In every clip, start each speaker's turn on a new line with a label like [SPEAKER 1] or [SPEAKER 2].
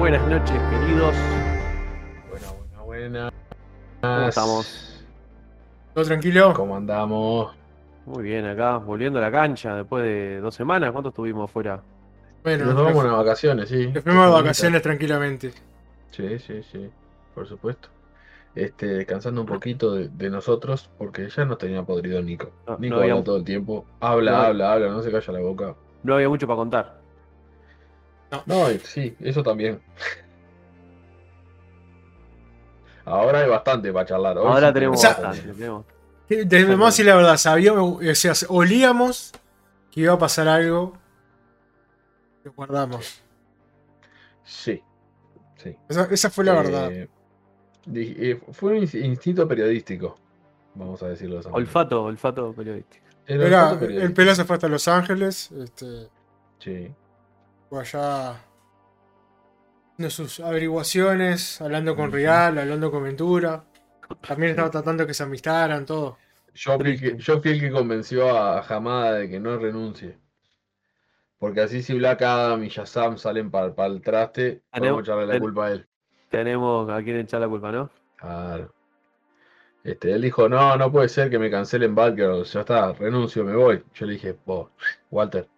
[SPEAKER 1] buenas noches, queridos.
[SPEAKER 2] Buena, buena, buena.
[SPEAKER 1] ¿Cómo estamos?
[SPEAKER 3] ¿Todo tranquilo?
[SPEAKER 2] ¿Cómo andamos?
[SPEAKER 1] Muy bien, acá, volviendo a la cancha después de dos semanas. ¿Cuánto estuvimos afuera?
[SPEAKER 3] Bueno,
[SPEAKER 2] Nos vamos a vacaciones, sí.
[SPEAKER 3] nos fuimos de vacaciones tranquilamente.
[SPEAKER 2] Sí, sí, sí. Por supuesto. Este, descansando un poquito de, de nosotros, porque ya nos tenía podrido Nico.
[SPEAKER 1] No,
[SPEAKER 2] Nico
[SPEAKER 1] no había-
[SPEAKER 2] habla todo el tiempo. Habla,
[SPEAKER 1] no
[SPEAKER 2] habla, habla, no se calla la boca.
[SPEAKER 1] No había mucho para contar.
[SPEAKER 2] No, y- sí, eso también. Ahora hay bastante para charlar. Hoy
[SPEAKER 1] Ahora
[SPEAKER 2] sí
[SPEAKER 1] tenemos
[SPEAKER 3] O sea,
[SPEAKER 1] bastante. tenemos-
[SPEAKER 3] Sí, Debemos decir la verdad, sabíamos, o sea, olíamos que iba a pasar algo. Lo guardamos.
[SPEAKER 2] Sí, sí.
[SPEAKER 3] Esa, esa fue la verdad.
[SPEAKER 2] Eh, di- eh, fue un ins- instinto periodístico, vamos a decirlo de esa.
[SPEAKER 1] Olfato, olfato periodístico.
[SPEAKER 2] El
[SPEAKER 3] Era,
[SPEAKER 2] olfato
[SPEAKER 3] el
[SPEAKER 2] periodístico.
[SPEAKER 3] pelo se fue hasta Los Ángeles. Este,
[SPEAKER 2] Sí.
[SPEAKER 3] Allá haciendo sus averiguaciones, hablando con. Real, hablando con Ventura. También estaba tratando que se amistaran, todo.
[SPEAKER 2] Yo fui, el que, yo fui el que convenció a Hamada de que no renuncie. Porque así si Black Adam y Shazam salen para el traste,
[SPEAKER 1] Tenemos-
[SPEAKER 2] podemos echarle la culpa a él.
[SPEAKER 1] Tenemos a quien echar la culpa, ¿no?
[SPEAKER 2] Claro. Este, él dijo, no, no puede ser que me cancelen Batgirl, ya está, renuncio, me voy. Yo le dije, vos, Walter,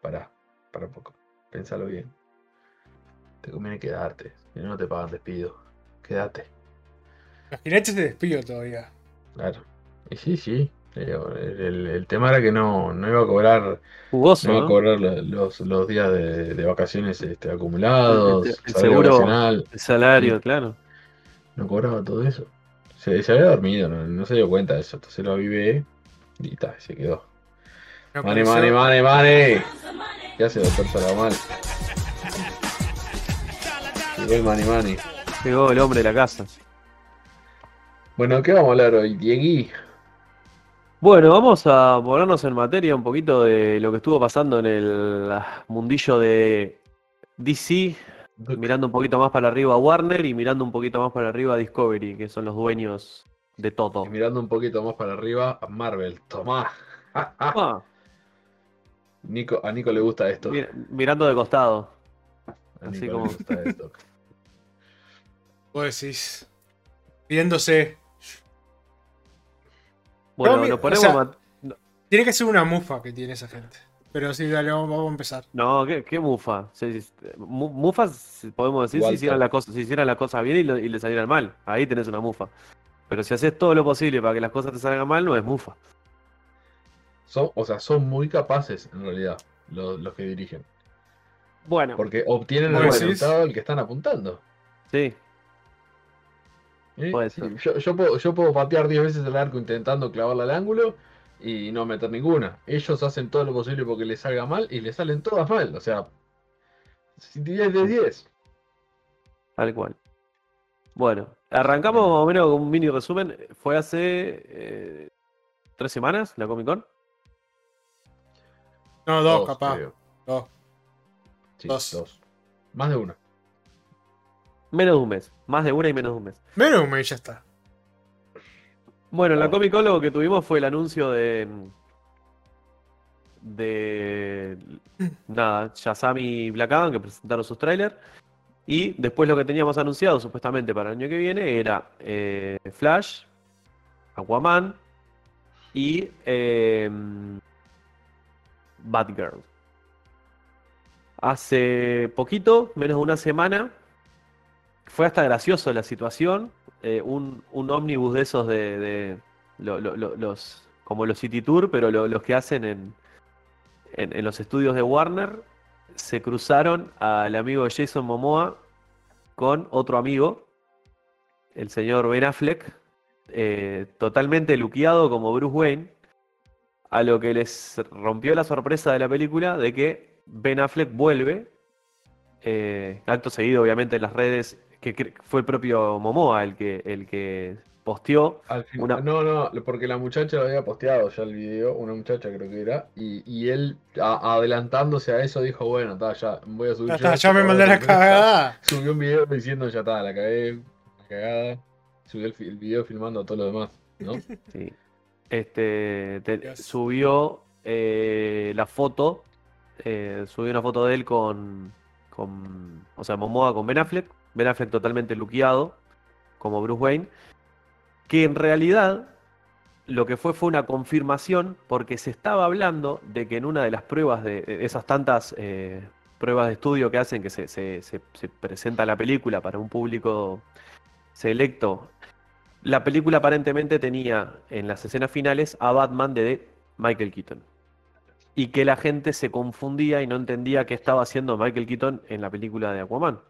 [SPEAKER 2] pará, para un poco, pensalo bien. Te conviene quedarte, si no no te pagan despido. Quédate.
[SPEAKER 3] Imagínate este despido todavía.
[SPEAKER 2] Claro. Y sí, sí. pero El, el- el tema era que no, no iba a cobrar,
[SPEAKER 1] Jugoso,
[SPEAKER 2] no iba a
[SPEAKER 1] ¿no?
[SPEAKER 2] cobrar lo- los, los días de, de vacaciones este, acumulados,
[SPEAKER 1] El- el
[SPEAKER 2] salario
[SPEAKER 1] seguro- El salario, claro.
[SPEAKER 2] no cobraba todo eso. Se, se había dormido, no, no se dio cuenta de eso. Entonces lo avivé y ta, se quedó.
[SPEAKER 3] Me
[SPEAKER 2] Mane, mane, mane, mane. ¿Qué hace doctor Salamal? Llegó el mane, mane.
[SPEAKER 1] Llegó el hombre de la casa.
[SPEAKER 2] Bueno, ¿qué vamos a hablar hoy, Diegui?
[SPEAKER 1] Bueno, vamos a ponernos en materia un poquito de lo que estuvo pasando en el mundillo de DC, mirando un poquito más para arriba a Warner y mirando un poquito más para arriba a Discovery, que son los dueños de todo.
[SPEAKER 2] Y mirando un poquito más para arriba a Marvel. Tomá.
[SPEAKER 1] Ah,
[SPEAKER 2] Nico, a Nico le gusta esto.
[SPEAKER 1] mir- mirando de costado.
[SPEAKER 2] A
[SPEAKER 1] así
[SPEAKER 2] Nico
[SPEAKER 1] como-
[SPEAKER 2] le gusta esto.
[SPEAKER 3] Vos decís. Viéndose.
[SPEAKER 1] Bueno,
[SPEAKER 3] No,
[SPEAKER 1] nos
[SPEAKER 3] o
[SPEAKER 1] ponemos
[SPEAKER 3] sea-
[SPEAKER 1] ma-
[SPEAKER 3] Tiene que ser una mufa que tiene esa gente. Pero sí, dale, vamos, vamos a empezar.
[SPEAKER 1] No, ¿qué, qué mufa? Mufas, podemos decir, si hicieran las cosas, si hicieran las cosas bien y, lo- y le salieran mal. Ahí tenés una mufa. Pero si haces todo lo posible para que las cosas te salgan mal, no es mufa.
[SPEAKER 2] Son, o sea, son muy capaces en realidad los, los que dirigen.
[SPEAKER 1] Bueno,
[SPEAKER 2] Porque obtienen el resultado al que están apuntando.
[SPEAKER 1] sí,
[SPEAKER 2] ¿eh?
[SPEAKER 1] Puede ser.
[SPEAKER 2] Yo, yo puedo, yo puedo patear 10 veces el arco intentando clavarla al ángulo y no meter ninguna. Ellos hacen todo lo posible porque les salga mal y les salen todas mal. O sea, 10 de 10.
[SPEAKER 1] tal cual. Bueno, arrancamos más o menos con un mini resumen. Fue hace eh, tres semanas la Comic Con.
[SPEAKER 3] No, dos,
[SPEAKER 2] Dos,
[SPEAKER 3] capaz.
[SPEAKER 2] creo.
[SPEAKER 3] Dos.
[SPEAKER 2] Sí,
[SPEAKER 3] Dos.
[SPEAKER 2] dos. Más de una.
[SPEAKER 1] Menos de un mes. Más de una y menos de un mes.
[SPEAKER 3] Menos un mes ya está.
[SPEAKER 1] Bueno, en la
[SPEAKER 2] Oh.
[SPEAKER 1] Comic Con lo que tuvimos fue el anuncio de. de. nada, Shazam y Black Adam que presentaron sus trailers. Y después lo que teníamos anunciado supuestamente para el año que viene era eh, Flash, Aquaman y eh, Batgirl. Hace poquito, menos de una semana, fue hasta gracioso la situación. eh, un, un ómnibus de esos de, de lo- lo- lo- los como los City Tour, pero lo- los que hacen en, en, en los estudios de Warner, se cruzaron al amigo Jason Momoa con otro amigo, el señor Ben Affleck, eh, totalmente luqueado como Bruce Wayne, a lo que les rompió la sorpresa de la película de que Ben Affleck vuelve, eh, acto seguido obviamente en las redes, que fue el propio Momoa el que, el que posteó.
[SPEAKER 2] Al fin-
[SPEAKER 1] Una-
[SPEAKER 2] No, no, porque la muchacha lo había posteado ya el video, una muchacha creo que era, y, y él a- adelantándose a eso dijo, bueno, está, ya voy a subir.
[SPEAKER 3] Ya
[SPEAKER 2] yo
[SPEAKER 3] está,
[SPEAKER 2] esto,
[SPEAKER 3] ya me mandé la
[SPEAKER 2] sorpresa".
[SPEAKER 3] cagada.
[SPEAKER 2] Subió un video diciendo, ya está, la cagué, la cagada. Subió el, video filmando a todo lo demás, ¿no?
[SPEAKER 1] Sí. Este te- subió eh, la foto, eh, subió una foto de él con, con, o sea, Momoa con Ben Affleck, Ben Affleck totalmente luqueado, como Bruce Wayne, que en realidad lo que fue fue una confirmación porque se estaba hablando de que en una de las pruebas de, de esas tantas eh, pruebas de estudio que hacen que se, se- se- se presenta la película para un público selecto, la película aparentemente tenía en las escenas finales a Batman de Michael Keaton. Y que la gente se confundía y no entendía qué estaba haciendo Michael Keaton en la película de Aquaman.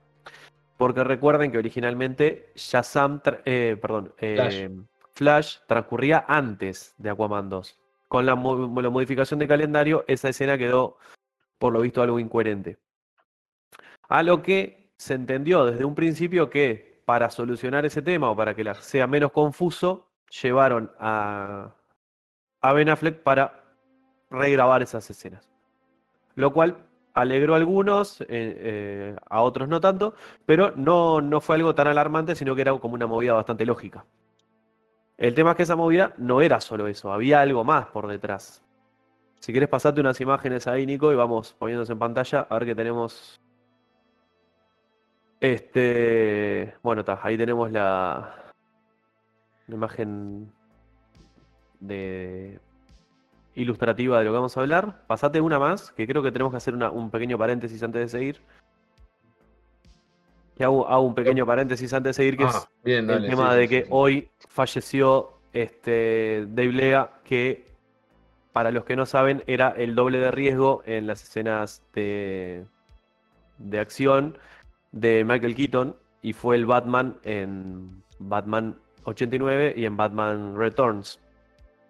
[SPEAKER 1] Porque recuerden que originalmente Shazam, eh, perdón, eh, Flash transcurría antes de Aquaman 2. Con la, mo- la modificación de calendario, esa escena quedó, por lo visto, algo incoherente. A lo que se entendió desde un principio que para solucionar ese tema o para que la- sea menos confuso, llevaron a, Ben Affleck para regrabar esas escenas. Lo cual alegró a algunos, eh, eh, a otros no tanto, pero no, no fue algo tan alarmante, sino que era como una movida bastante lógica. El tema es que esa movida no era solo eso, había algo más por detrás. Si quieres pasarte unas imágenes ahí, Nico, y vamos poniéndose en pantalla, a ver qué tenemos. Este, bueno, ahí tenemos la, la imagen de ilustrativa de lo que vamos a hablar. Pasate una más, que creo que tenemos que hacer una- un pequeño paréntesis antes de seguir. Y hago, hago un pequeño paréntesis antes de seguir, que
[SPEAKER 2] Ah,
[SPEAKER 1] es
[SPEAKER 2] bien,
[SPEAKER 1] el tema
[SPEAKER 2] sí,
[SPEAKER 1] de
[SPEAKER 2] sí,
[SPEAKER 1] que
[SPEAKER 2] sí.
[SPEAKER 1] hoy falleció este Dave Lea, que para los que no saben era el doble de riesgo en las escenas de, de acción de Michael Keaton y fue el Batman en Batman 89 y en Batman Returns.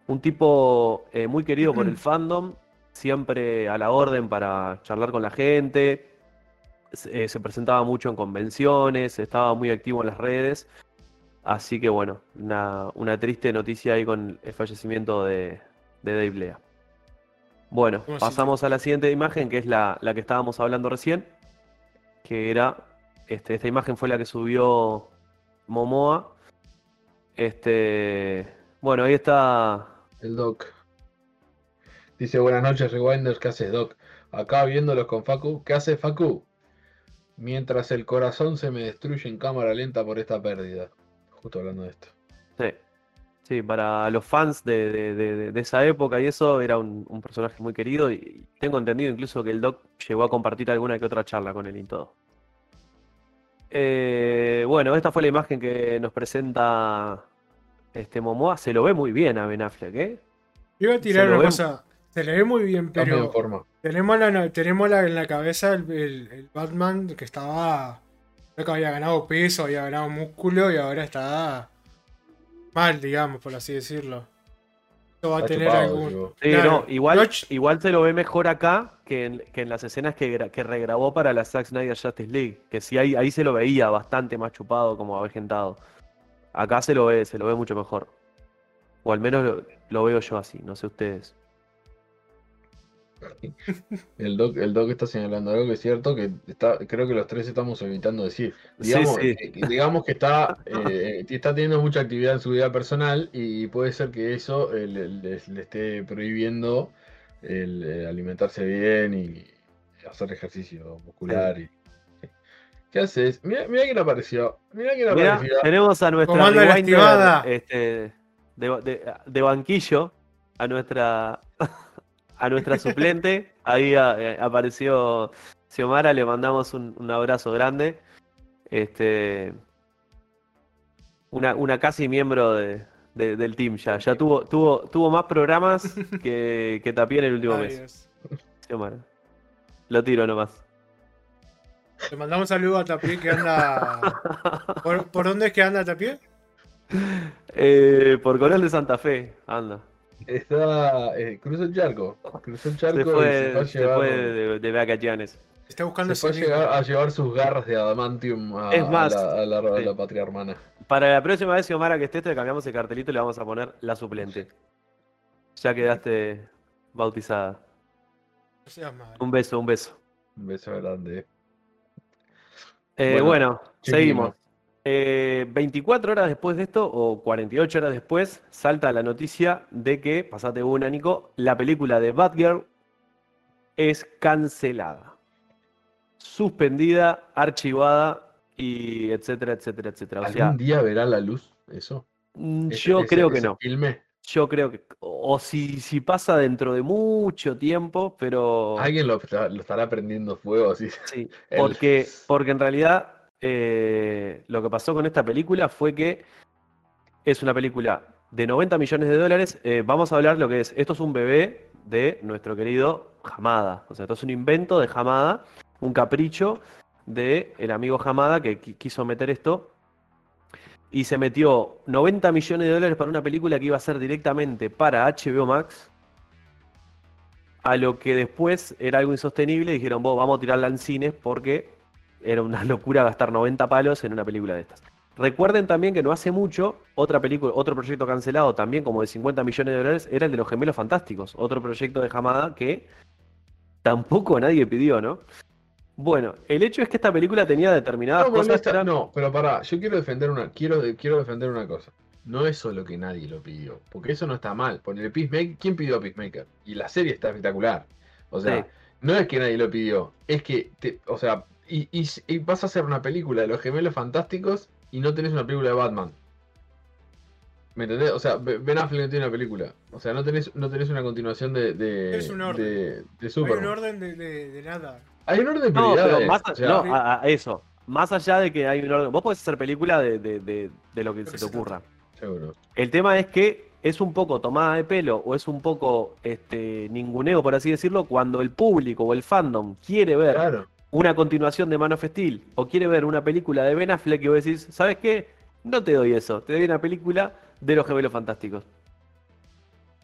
[SPEAKER 1] Un tipo eh, muy querido por el fandom, siempre a la orden para charlar con la gente, se eh, se presentaba mucho en convenciones, estaba muy activo en las redes. Así que bueno, una, una triste noticia ahí con el fallecimiento de, de Dave Lea. Bueno,
[SPEAKER 3] ¿Cómo
[SPEAKER 1] pasamos a la siguiente imagen, que es la, la que estábamos hablando recién, que era, este, esta imagen fue la que subió Momoa. Este, bueno, ahí está.
[SPEAKER 2] El Doc. Dice, buenas noches, Rewinders, ¿qué haces, Doc? Acá viéndolos con Facu. ¿Qué hace Facu? Mientras el corazón se me destruye en cámara lenta por esta pérdida. Justo hablando de esto.
[SPEAKER 1] Sí, sí, para los fans de, de- de- de- de esa época y eso, era un, un personaje muy querido y tengo entendido incluso que el Doc llegó a compartir alguna que otra charla con él y todo. Eh, bueno, esta fue la imagen que nos presenta este Momoa. Se lo ve muy bien a Ben Affleck, ¿eh?
[SPEAKER 3] Iba a tirar una cosa. Se le ve muy bien, pero
[SPEAKER 2] forma.
[SPEAKER 3] tenemos, la, tenemos la- en la cabeza el, el- el Batman que estaba. Creo que había ganado peso, había ganado músculo y ahora está mal, digamos, por así decirlo. Va a
[SPEAKER 2] Está
[SPEAKER 3] tener
[SPEAKER 2] chupado,
[SPEAKER 3] algún.
[SPEAKER 2] digo.
[SPEAKER 1] Sí,
[SPEAKER 3] Claro,
[SPEAKER 1] no, igual, igual se lo ve mejor acá que en, que en las escenas que, que regrabó para la Zack Snyder Justice League. Que sí, ahí, ahí se lo veía bastante más chupado, como avejentado. Acá se lo ve, se lo ve mucho mejor. O al menos lo, lo veo yo así, no sé ustedes.
[SPEAKER 2] El doc, el doc está señalando algo que es cierto, que está, creo que los tres estamos evitando decir.
[SPEAKER 1] Sí,
[SPEAKER 2] Digamos,
[SPEAKER 1] sí.
[SPEAKER 2] eh, digamos que está, eh, está teniendo mucha actividad en su vida personal y puede ser que eso eh, le, le- le esté prohibiendo el, eh, alimentarse bien y hacer ejercicio muscular. Y, ¿Qué haces? Mira, mira quién apareció. Mira quién
[SPEAKER 1] Mirá,
[SPEAKER 2] apareció.
[SPEAKER 1] tenemos a nuestra rewinder, este, de, de- de banquillo, a nuestra a nuestra suplente. Ahí eh, apareció Xiomara, le mandamos un, un abrazo grande. Este, una, una casi miembro de- de- del team ya. Ya tuvo, tuvo, tuvo más programas que, que Tapie en el último
[SPEAKER 3] Ay,
[SPEAKER 1] mes. Xiomara. Lo tiro nomás.
[SPEAKER 3] Le mandamos un saludo a Tapié que anda. ¿Por, por dónde es que anda Tapié?
[SPEAKER 1] Eh, por Coronel de Santa Fe, anda.
[SPEAKER 2] Está, eh, cruzó el charco. Cruzó el charco
[SPEAKER 1] Se
[SPEAKER 2] y se
[SPEAKER 1] fue,
[SPEAKER 2] fue
[SPEAKER 1] de, de vacaciones.
[SPEAKER 3] Está buscando
[SPEAKER 2] se fue a, llevar sus garras de adamantium a,
[SPEAKER 1] Es más,
[SPEAKER 2] a la, a la- a
[SPEAKER 1] sí.
[SPEAKER 2] la patria hermana.
[SPEAKER 1] Para la próxima vez, Xiomara, que estés, te cambiamos el cartelito y le vamos a poner la suplente. Ya quedaste bautizada.
[SPEAKER 3] No seas malo.
[SPEAKER 1] Un beso, un beso.
[SPEAKER 2] Un beso grande.
[SPEAKER 1] Eh,
[SPEAKER 2] Bueno,
[SPEAKER 1] bueno,
[SPEAKER 2] seguimos.
[SPEAKER 1] Seguimos. Eh, 24 horas después de esto, o 48 horas después, salta la noticia de que, pasate una, Nico, la película de Batgirl es cancelada. suspendida, archivada y etcétera, etcétera, etcétera. O
[SPEAKER 2] ¿Algún
[SPEAKER 1] sea,
[SPEAKER 2] día verá la luz eso?
[SPEAKER 1] mm,
[SPEAKER 2] Ese-
[SPEAKER 1] yo
[SPEAKER 2] ese-
[SPEAKER 1] creo que
[SPEAKER 2] ese
[SPEAKER 1] no.
[SPEAKER 2] filme?
[SPEAKER 1] Yo creo que, o si, si pasa dentro de mucho tiempo, pero
[SPEAKER 2] Alguien lo, estará- lo estará prendiendo fuego así.
[SPEAKER 1] sí,
[SPEAKER 2] el-
[SPEAKER 1] porque, porque en realidad eh, lo que pasó con esta película fue que es una película de 90 millones de dólares. Eh, vamos a hablar lo que es, esto es un bebé de nuestro querido Hamada, o sea, esto es un invento de Hamada, un capricho de amigo Hamada que qui- quiso meter esto. Y se metió 90 millones de dólares para una película que iba a ser directamente para HBO Max, a lo que después era algo insostenible. Dijeron, vos vamos a tirarla en cines porque era una locura gastar 90 palos en una película de estas. Recuerden también que no hace mucho, otra película, otro proyecto cancelado también como de 50 millones de dólares era el de los gemelos fantásticos, otro proyecto de Hamada que tampoco nadie pidió, ¿no? Bueno, el hecho es que esta película tenía determinadas
[SPEAKER 2] No,
[SPEAKER 1] cosas
[SPEAKER 2] esta-
[SPEAKER 1] eran-
[SPEAKER 2] no, pero pará, yo quiero defender una, quiero, quiero defender una cosa. No es solo que nadie lo pidió, porque eso no está mal. Poner Peacemaker, ¿quién pidió a Peacemaker? Y la serie está espectacular. O sea,
[SPEAKER 1] Sí.
[SPEAKER 2] no es que nadie lo pidió, es que, te- o sea, y, y- y vas a hacer una película de los gemelos fantásticos y no tenés una película de Batman. ¿Me entendés? O sea, Be- Ben Affleck no tiene una película. O sea, no tenés, no tenés una continuación de, de,
[SPEAKER 3] Es un orden.
[SPEAKER 2] de, de
[SPEAKER 3] Hay un orden de, de- de nada.
[SPEAKER 2] Hay un orden de
[SPEAKER 1] No, pero más,
[SPEAKER 2] o sea,
[SPEAKER 1] no, a, a eso. Más allá de que hay un orden. Vos podés hacer película de, de- de- de lo que te
[SPEAKER 3] se te
[SPEAKER 1] ocurra.
[SPEAKER 2] seguro.
[SPEAKER 1] El tema es que es un poco tomada de pelo o es un poco este, ninguneo, por así decirlo, cuando el público o el fandom quiere ver
[SPEAKER 2] Claro.
[SPEAKER 1] Una continuación de Man of Steel o quiere ver una película de Ben Affleck y vos decís, ¿sabes qué? No te doy eso, te doy una película de los gemelos fantásticos.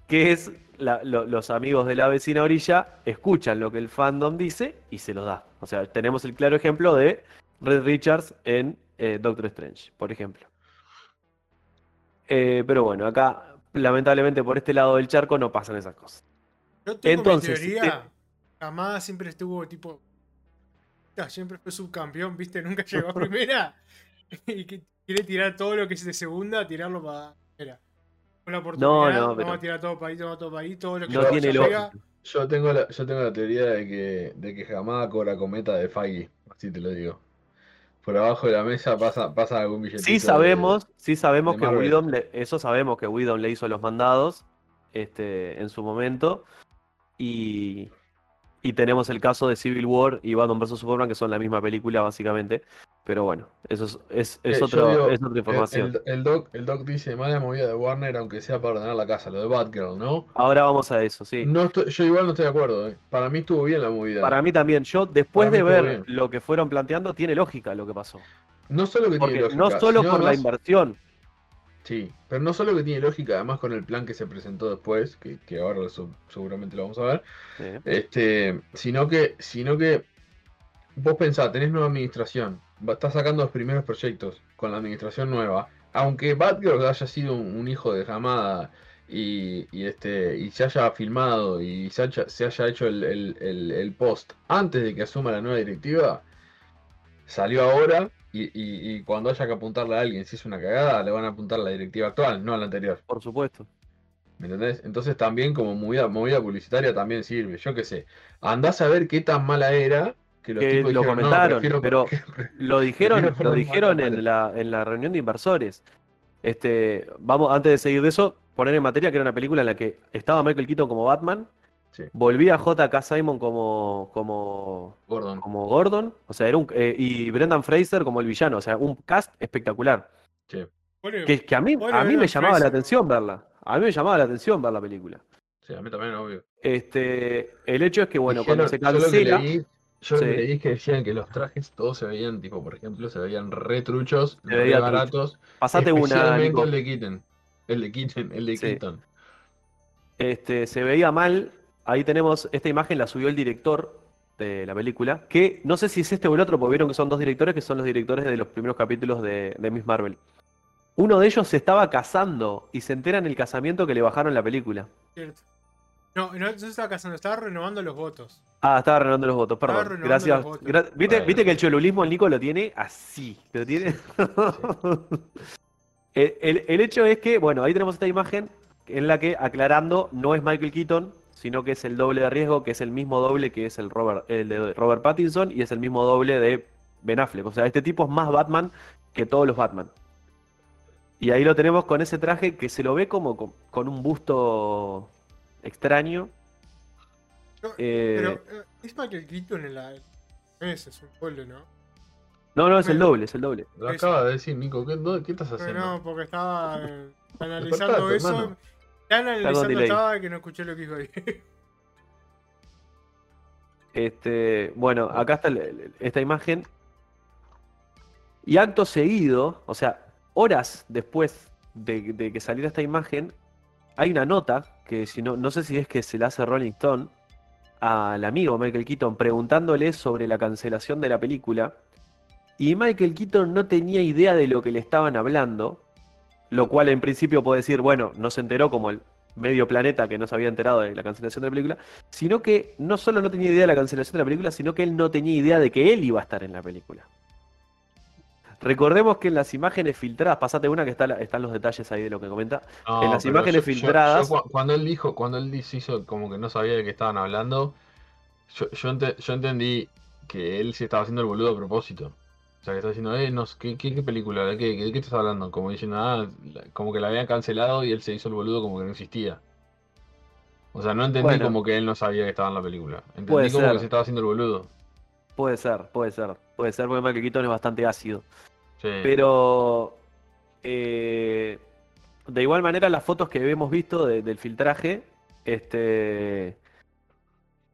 [SPEAKER 1] Que es la- lo- los amigos de la vecina orilla escuchan lo que el fandom dice y se lo da. O sea, tenemos el claro ejemplo de Red Richards en eh, Doctor Strange, por ejemplo. Eh, pero bueno, acá lamentablemente por este lado del charco no pasan esas cosas.
[SPEAKER 3] Yo tengo
[SPEAKER 1] Entonces,
[SPEAKER 3] mi teoría. Hamada siempre estuvo tipo. Ya, Siempre fue subcampeón, ¿viste? Nunca llegó a primera. y que quiere tirar todo lo que es de segunda, tirarlo para primera. Con la oportunidad,
[SPEAKER 1] No, no,
[SPEAKER 3] vamos
[SPEAKER 1] pero-
[SPEAKER 3] a tirar todo para ahí, todo para ahí, todo lo que
[SPEAKER 1] No tiene
[SPEAKER 3] llega.
[SPEAKER 2] Yo tengo la, yo tengo la teoría de que, de que jamás cobra cometa de Feige, así te lo digo. Por abajo de la mesa pasa, pasa algún billetito.
[SPEAKER 1] Sí
[SPEAKER 2] de-
[SPEAKER 1] sabemos, sí sabemos
[SPEAKER 2] de
[SPEAKER 1] que. Widom, le- eso sabemos que Widom le hizo los mandados este, en su momento. Y, y tenemos el caso de Civil War y Batman vs Superman, que son la misma película, básicamente. Pero bueno, eso es, es, es
[SPEAKER 2] Eh,
[SPEAKER 1] otro-
[SPEAKER 2] digo,
[SPEAKER 1] es otra información.
[SPEAKER 2] El, el doc, el doc dice, mala movida de Warner, aunque sea para ordenar la casa, lo de Batgirl, ¿no?
[SPEAKER 1] Ahora vamos a eso, sí.
[SPEAKER 2] No estoy- yo igual no estoy de acuerdo, ¿eh? Para mí estuvo bien la movida.
[SPEAKER 1] Para mí también, yo después
[SPEAKER 2] Para
[SPEAKER 1] de ver
[SPEAKER 2] bien.
[SPEAKER 1] lo que fueron planteando, tiene lógica lo que pasó.
[SPEAKER 2] No solo que tiene lógica,
[SPEAKER 1] no solo por la inversión,
[SPEAKER 2] Sí, pero no solo que tiene lógica, además con el plan que se presentó después, que, que ahora seguramente lo vamos a ver,
[SPEAKER 1] sí,
[SPEAKER 2] este, sino que, sino que vos pensás, tenés nueva administración, estás sacando los primeros proyectos con la administración nueva, aunque Batgirl haya sido un, un hijo de Hamada y, y este y se haya filmado y se haya, se haya hecho el, el- el- el post antes de que asuma la nueva directiva, salió ahora y, y- y cuando haya que apuntarle a alguien si es una cagada, le van a apuntar a la directiva actual, no a la anterior.
[SPEAKER 1] por supuesto.
[SPEAKER 2] ¿Me entendés? Entonces también como movida, movida publicitaria también sirve. Yo qué sé. Andás a ver qué tan mala era que los
[SPEAKER 1] Que
[SPEAKER 2] tipos
[SPEAKER 1] lo
[SPEAKER 2] dijeron, "No,
[SPEAKER 1] comentaron, pero lo dijeron, lo dijeron en la, en la reunión de inversores. Este, vamos, antes de seguir de eso, poner en materia que era una película en la que estaba Michael Keaton como Batman,
[SPEAKER 2] Sí.
[SPEAKER 1] volvía J.K. Simon como, como,
[SPEAKER 2] Gordon.
[SPEAKER 1] como Gordon, o sea, era un, eh, y Brendan Fraser como el villano, o sea, un cast espectacular.
[SPEAKER 2] Sí,
[SPEAKER 1] Que, que a mí, a mí me llamaba la atención verla. A mí me llamaba la atención ver la película.
[SPEAKER 2] sí, a mí también, obvio.
[SPEAKER 1] Este, el hecho es que, bueno,
[SPEAKER 2] Dijeron-
[SPEAKER 1] cuando se cancela.
[SPEAKER 2] yo
[SPEAKER 1] Sí.
[SPEAKER 2] leí que decían que los trajes todos se veían, tipo, por ejemplo, se veían re truchos,
[SPEAKER 1] Se
[SPEAKER 2] re
[SPEAKER 1] veía trucho.
[SPEAKER 2] baratos.
[SPEAKER 1] Pasate una,
[SPEAKER 2] especialmente
[SPEAKER 1] Nico.
[SPEAKER 2] el de Keaton. El de Keaton, el de
[SPEAKER 1] Sí.
[SPEAKER 2] Keaton.
[SPEAKER 1] Este, se veía mal. Ahí tenemos, esta imagen la subió el director de la película, que no sé si es este o el otro, porque vieron que son dos directores que son los directores de los primeros capítulos de, de Miss Marvel. Uno de ellos se estaba casando y se entera en el casamiento que le bajaron la película.
[SPEAKER 3] Cierto. No, no, no se estaba casando, estaba renovando los votos.
[SPEAKER 1] Ah, estaba renovando los votos, perdón.
[SPEAKER 3] renovando
[SPEAKER 1] Gracias.
[SPEAKER 3] los votos.
[SPEAKER 1] Gra- ¿Viste,
[SPEAKER 2] Bueno.
[SPEAKER 1] viste que el cholulismo el Nico lo tiene así. Lo tiene. el, el- el hecho es que, bueno, ahí tenemos esta imagen en la que, aclarando, no es Michael Keaton, sino que es el doble de riesgo, que es el mismo doble que es el, Robert, el de Robert Pattinson y es el mismo doble de Ben Affleck. O sea, este tipo es más Batman que todos los Batman. Y ahí lo tenemos con ese traje que se lo ve como con, con un busto extraño.
[SPEAKER 3] No,
[SPEAKER 1] Eh,
[SPEAKER 3] Pero eh, es Michael Keaton en la. Ese es un doble, ¿no?
[SPEAKER 1] No, no, es el doble, es el doble.
[SPEAKER 2] Lo acaba de decir, Nico. ¿Qué, no- qué estás haciendo?
[SPEAKER 3] no, porque estaba eh, analizando
[SPEAKER 2] Despertate,
[SPEAKER 3] eso.
[SPEAKER 2] hermano.
[SPEAKER 3] Analizando estaba que no escuché lo que dijo ahí.
[SPEAKER 1] Este, bueno, acá está el- esta imagen. Y acto seguido, o sea, horas después de, de que saliera esta imagen, hay una nota que si no, no sé si es que se la hace Rolling Stone al amigo Michael Keaton preguntándole sobre la cancelación de la película. Y Michael Keaton no tenía idea de lo que le estaban hablando, lo cual en principio puede decir, bueno, no se enteró como el medio planeta que no se había enterado de la cancelación de la película, sino que no solo no tenía idea de la cancelación de la película, sino que él no tenía idea de que él iba a estar en la película. Recordemos que en las imágenes filtradas, pasate una que está están los detalles ahí de lo que comenta.
[SPEAKER 2] No,
[SPEAKER 1] En las imágenes
[SPEAKER 2] yo-
[SPEAKER 1] filtradas-
[SPEAKER 2] yo cuando él dijo, cuando él se hizo como que no sabía de qué estaban hablando, yo, yo, ente- yo entendí que él se estaba haciendo el boludo a propósito. O sea, que estaba diciendo, eh, no, ¿qué, qué, qué película? ¿De qué, de qué estás hablando? Como diciendo, ah, como que la habían cancelado y él se hizo el boludo como que no existía. O sea, no entendí
[SPEAKER 1] Bueno.
[SPEAKER 2] como que él no sabía que estaba en la película. Entendí como
[SPEAKER 1] ser.
[SPEAKER 2] que se estaba haciendo el boludo.
[SPEAKER 1] Puede ser, puede ser, puede ser porque Michael Keaton es bastante ácido.
[SPEAKER 2] Sí.
[SPEAKER 1] Pero eh, de igual manera las fotos que hemos visto de- del filtraje, este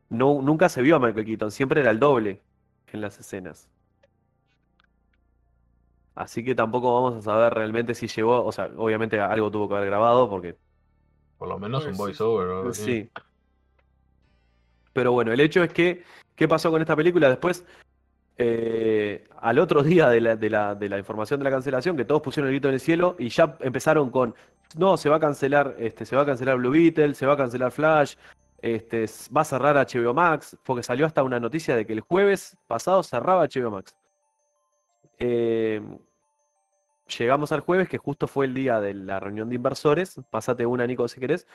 [SPEAKER 1] no, nunca se vio a Michael Keaton, siempre era el doble en las escenas. Así que tampoco vamos a saber realmente si llegó, o sea, obviamente algo tuvo que haber grabado porque
[SPEAKER 2] Por lo menos
[SPEAKER 3] Pues
[SPEAKER 2] un voiceover.
[SPEAKER 1] Sí. Pero bueno, el hecho es que, ¿qué pasó con esta película? Después, eh, al otro día de la, de la, de la información de la cancelación, que todos pusieron el grito en el cielo y ya empezaron con, no, se va a cancelar, este, se va a cancelar Blue Beetle, se va a cancelar Flash, este, va a cerrar HBO Max, porque salió hasta una noticia de que el jueves pasado cerraba HBO Max. Eh, llegamos al jueves, que justo fue el día de la reunión de inversores. Pásate una, Nico, si querés.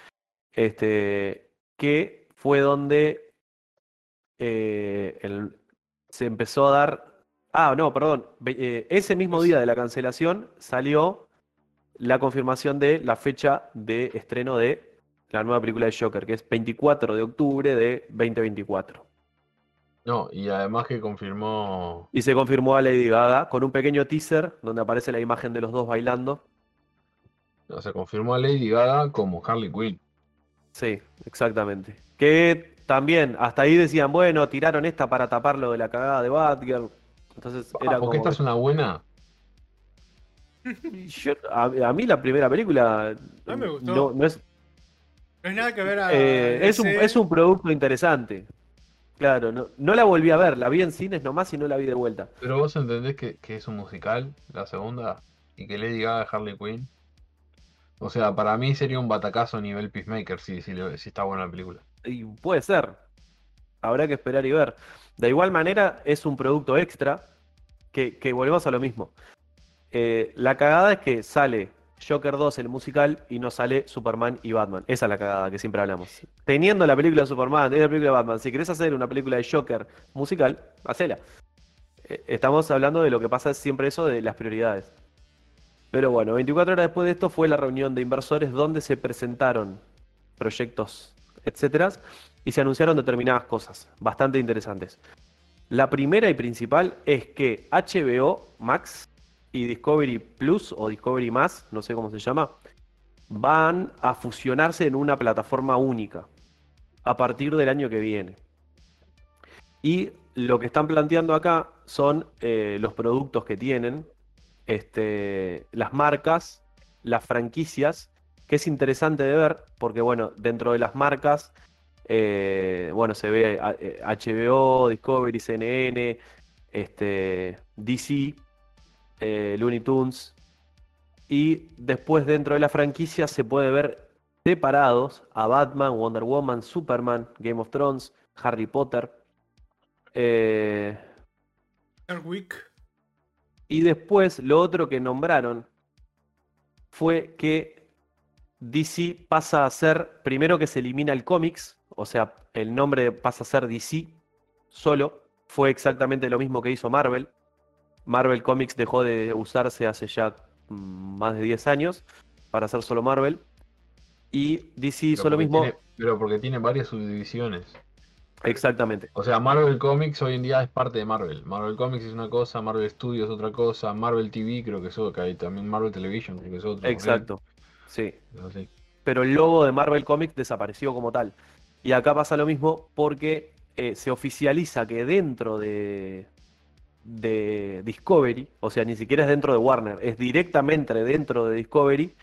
[SPEAKER 1] Este, que fue donde eh, se empezó a dar. Ah, no, perdón. eh, ese mismo día de la cancelación salió la confirmación de la fecha de estreno de la nueva película de Joker, que es 24 de octubre de 2024.
[SPEAKER 2] No, y además que confirmó.
[SPEAKER 1] Y se confirmó a Lady Gaga con un pequeño teaser donde aparece la imagen de los dos bailando.
[SPEAKER 2] O sea, confirmó a Lady Gaga como Harley Quinn.
[SPEAKER 1] Sí, exactamente. Que también, hasta ahí decían, bueno, tiraron esta para tapar lo de la cagada de Batgirl. Entonces
[SPEAKER 2] Ah,
[SPEAKER 1] era
[SPEAKER 2] porque
[SPEAKER 1] como.
[SPEAKER 2] esta es una buena.
[SPEAKER 1] Yo- a, a mí la primera película
[SPEAKER 3] A mí me gustó.
[SPEAKER 1] no, no es,
[SPEAKER 3] No hay nada que ver a.
[SPEAKER 1] eh, es, un, es un producto interesante. Claro, no, no la volví a ver, la vi en cines nomás y no la vi de vuelta.
[SPEAKER 2] Pero vos entendés que, que es un musical, la segunda, y que Lady Gaga es Harley Quinn. O sea, para mí sería un batacazo a nivel Peacemaker si, si, le- si está buena la película.
[SPEAKER 1] Y puede ser. Habrá que esperar y ver. De igual manera, es un producto extra que, que volvemos a lo mismo. Eh, la cagada es que sale Joker 2, el musical, y no sale Superman y Batman. Esa es la cagada que siempre hablamos. Teniendo la película de Superman, teniendo la película de Batman, si querés hacer una película de Joker musical, hacela. Eh, Estamos hablando de lo que pasa siempre eso de las prioridades. Pero bueno, 24 horas después de esto fue la reunión de inversores donde se presentaron proyectos, etcétera, y se anunciaron determinadas cosas bastante interesantes. La primera y principal es que HBO Max y Discovery Plus o Discovery Más, no sé cómo se llama, van a fusionarse en una plataforma única a partir del año que viene. Y lo que están planteando acá son eh, los productos que tienen, este, las marcas, las franquicias, que es interesante de ver, porque bueno, dentro de las marcas, eh, bueno, se ve a- eh, HBO, Discovery, CNN, este, DC, eh, Looney Tunes, y después dentro de la franquicia se puede ver separados a Batman, Wonder Woman, Superman, Game of Thrones, Harry Potter. eh,
[SPEAKER 3] Dark
[SPEAKER 1] y después lo otro que nombraron fue que DC pasa a ser, primero que se elimina el cómics, o sea, el nombre pasa a ser DC solo, fue exactamente lo mismo que hizo Marvel. Marvel Comics dejó de usarse hace ya mm, más de 10 años para hacer solo Marvel. Y DC hizo lo mismo.
[SPEAKER 2] tiene- pero porque tiene varias subdivisiones.
[SPEAKER 1] Exactamente.
[SPEAKER 2] O sea, Marvel Comics hoy en día es parte de Marvel. Marvel Comics es una cosa, Marvel Studios es otra cosa, Marvel TV creo que es otra, y también Marvel Television creo que es otra.
[SPEAKER 1] Exacto. Sí.
[SPEAKER 2] Así.
[SPEAKER 1] pero el logo de Marvel Comics desapareció como tal. Y acá pasa lo mismo porque eh, se oficializa que dentro de, de Discovery, o sea, ni siquiera es dentro de Warner, es directamente dentro de Discovery,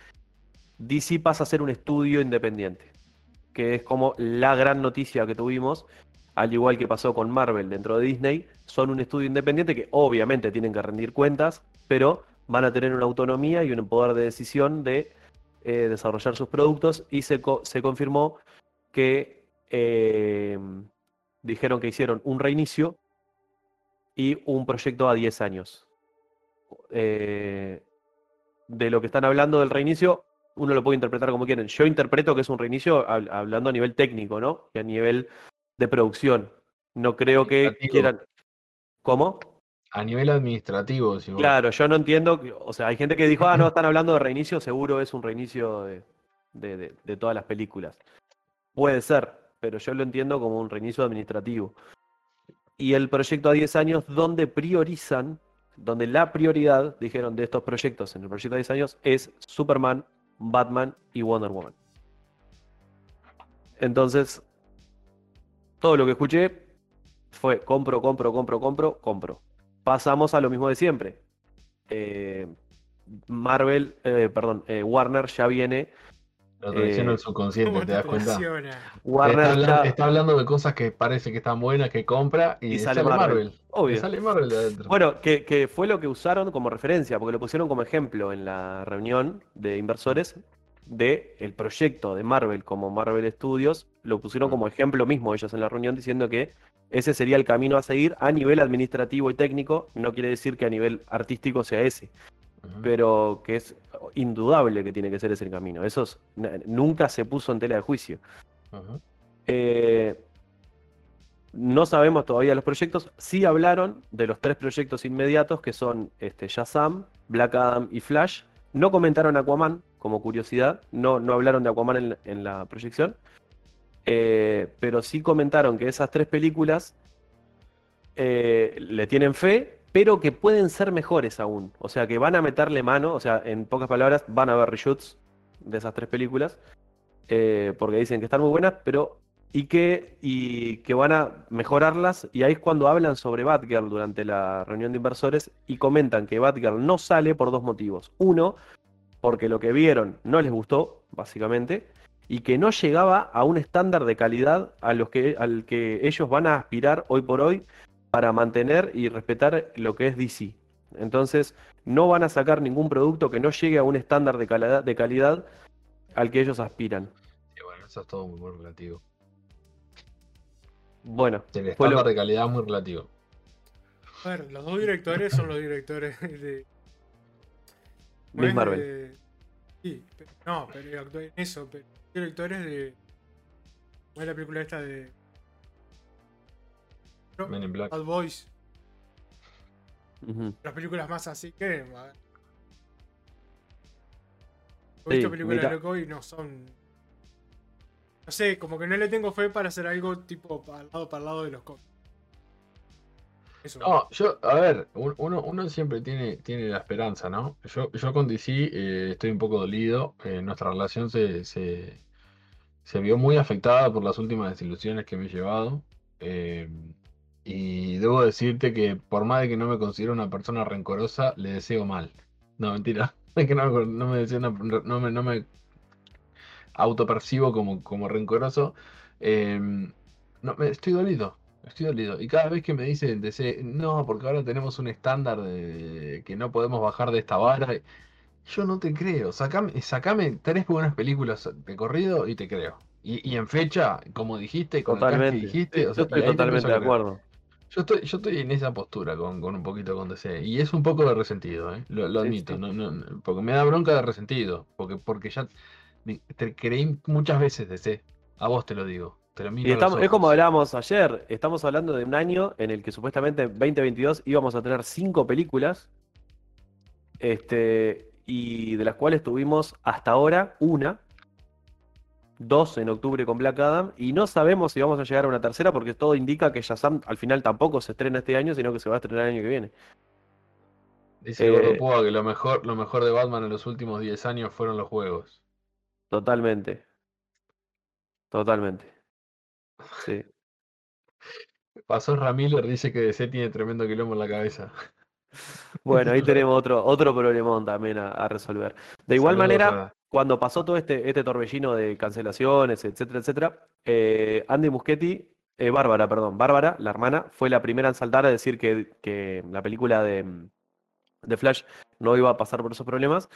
[SPEAKER 1] DC pasa a ser un estudio independiente, que es como la gran noticia que tuvimos, al igual que pasó con Marvel dentro de Disney, son un estudio independiente que obviamente tienen que rendir cuentas, pero van a tener una autonomía y un poder de decisión de eh, desarrollar sus productos y se, se confirmó que eh, dijeron que hicieron un reinicio y un proyecto a 10 años. Eh, de lo que están hablando del reinicio, uno lo puede interpretar como quieren. Yo interpreto que es un reinicio hab- hablando a nivel técnico, ¿no? Y a nivel de producción. No creo que quieran... ¿Cómo?
[SPEAKER 2] A nivel administrativo, si vos-
[SPEAKER 1] Claro, yo no entiendo, o sea, hay gente que dijo, ah, no, están hablando de reinicio, seguro es un reinicio de, de- de- de todas las películas. Puede ser, pero yo lo entiendo como un reinicio administrativo. Y el proyecto a 10 años, donde priorizan, donde la prioridad, dijeron, de estos proyectos en el proyecto a 10 años, es Superman, Batman y Wonder Woman. Entonces, todo lo que escuché fue compro, compro, compro, compro, compro pasamos a lo mismo de siempre. Eh, Marvel, eh, perdón, eh, Warner ya viene.
[SPEAKER 2] Lo traiciona
[SPEAKER 1] eh,
[SPEAKER 2] el subconsciente,
[SPEAKER 3] ¿Cómo
[SPEAKER 2] ¿te das cuenta? Está hablando,
[SPEAKER 1] ya.
[SPEAKER 2] está hablando de cosas que parece que están buenas, que compra y,
[SPEAKER 1] Y
[SPEAKER 2] sale,
[SPEAKER 1] sale
[SPEAKER 2] Marvel.
[SPEAKER 1] Marvel, obvio.
[SPEAKER 2] Y sale Marvel de adentro.
[SPEAKER 1] Bueno, que, que fue lo que usaron como referencia, porque lo pusieron como ejemplo en la reunión de inversores de el proyecto de Marvel como Marvel Studios, lo pusieron como ejemplo mismo ellos en la reunión diciendo que ese sería el camino a seguir a nivel administrativo y técnico, no quiere decir que a nivel artístico sea ese. Pero que es indudable que tiene que ser ese el camino. Eso es- nunca se puso en tela de juicio. Eh, no sabemos todavía los proyectos. Sí hablaron de los tres proyectos inmediatos que son este, Shazam, Black Adam y Flash. No comentaron Aquaman como curiosidad. No, no hablaron de Aquaman en, en la proyección. Eh, pero sí comentaron que esas tres películas eh, le tienen fe, pero que pueden ser mejores aún. O sea, que van a meterle mano. O sea, en pocas palabras, van a haber reshoots de esas tres películas. eh, porque dicen que están muy buenas, pero. Y que, y que van a mejorarlas. Y ahí es cuando hablan sobre Batgirl durante la reunión de inversores y comentan que Batgirl no sale por dos motivos. Uno, porque lo que vieron no les gustó, básicamente, y que no llegaba a un estándar de calidad a los que, al que ellos van a aspirar hoy por hoy para mantener y respetar lo que es DC. Entonces, no van a sacar ningún producto que no llegue a un estándar de calidad, de calidad al que ellos aspiran.
[SPEAKER 2] Y bueno, eso es todo muy, muy relativo.
[SPEAKER 1] Bueno,
[SPEAKER 2] El
[SPEAKER 1] Fue lo-
[SPEAKER 2] estándar de calidad es muy relativo.
[SPEAKER 3] A ver, los dos directores son los directores de. ¿cómo
[SPEAKER 1] Miss
[SPEAKER 3] es?
[SPEAKER 1] Marvel.
[SPEAKER 3] De- Sí, pe- no, pero actúan en eso, pero directores de. ¿Cómo es la película esta de.
[SPEAKER 2] Men in Black.
[SPEAKER 3] Bad Boys? Las películas más así que. He
[SPEAKER 1] Sí,
[SPEAKER 3] visto películas
[SPEAKER 1] mira.
[SPEAKER 3] de loco y no son. No sé, como que no le tengo fe para hacer algo tipo al lado para el lado de los cómics. Eso.
[SPEAKER 2] No, yo, a ver, un- uno, uno siempre tiene, tiene la esperanza, ¿no? Yo, yo con DC eh, estoy un poco dolido. eh, nuestra relación se, se, se vio muy afectada por las últimas desilusiones que me he llevado. eh, y debo decirte que por más de que no me considero una persona rencorosa, le deseo mal. No, mentira. Es que no, me- no me deseo una- no me, no me autopercibo como, como rencoroso. eh, no, me, estoy dolido. Estoy dolido. Y cada vez que me dicen, no, porque ahora tenemos un estándar de que no podemos bajar de esta vara. Yo no te creo. Sacame, sacame tres buenas películas de corrido y te creo. Y, y en fecha, como dijiste, con el cast que
[SPEAKER 1] Totalmente.
[SPEAKER 2] dijiste, o sea,
[SPEAKER 1] estoy totalmente de acuerdo.
[SPEAKER 2] Yo estoy, yo estoy en esa postura con, con un poquito con DC. Y es un poco de resentido, ¿eh? Lo, admito. No, no, porque me da bronca de resentido. Porque, porque ya te creí muchas veces DC. A vos te lo digo.
[SPEAKER 1] Y estamos, es como hablábamos ayer, estamos hablando de un año en el que supuestamente 2022 íbamos a tener cinco películas, este, y de las cuales tuvimos hasta ahora una, dos en octubre con Black Adam, y no sabemos si vamos a llegar a una tercera porque todo indica que Shazam al final tampoco se estrena este año, sino que se va a estrenar el año que viene.
[SPEAKER 2] Dice
[SPEAKER 1] Eh,
[SPEAKER 2] Gordo Púa que lo mejor, lo mejor de Batman en los últimos 10 años fueron los juegos.
[SPEAKER 1] Totalmente. Totalmente. Sí.
[SPEAKER 2] Pasó Ramiller, dice que DC tiene tremendo quilombo en la cabeza.
[SPEAKER 1] Bueno, ahí tenemos otro, otro problemón también a, a resolver. De igual
[SPEAKER 2] Saludos
[SPEAKER 1] manera, cuando pasó todo este, este torbellino de cancelaciones, etcétera, etcétera, eh, Andy Muschietti, eh, Bárbara, perdón, Bárbara, la hermana, fue la primera en saltar a decir que, que la película de, de Flash no iba a pasar por esos problemas.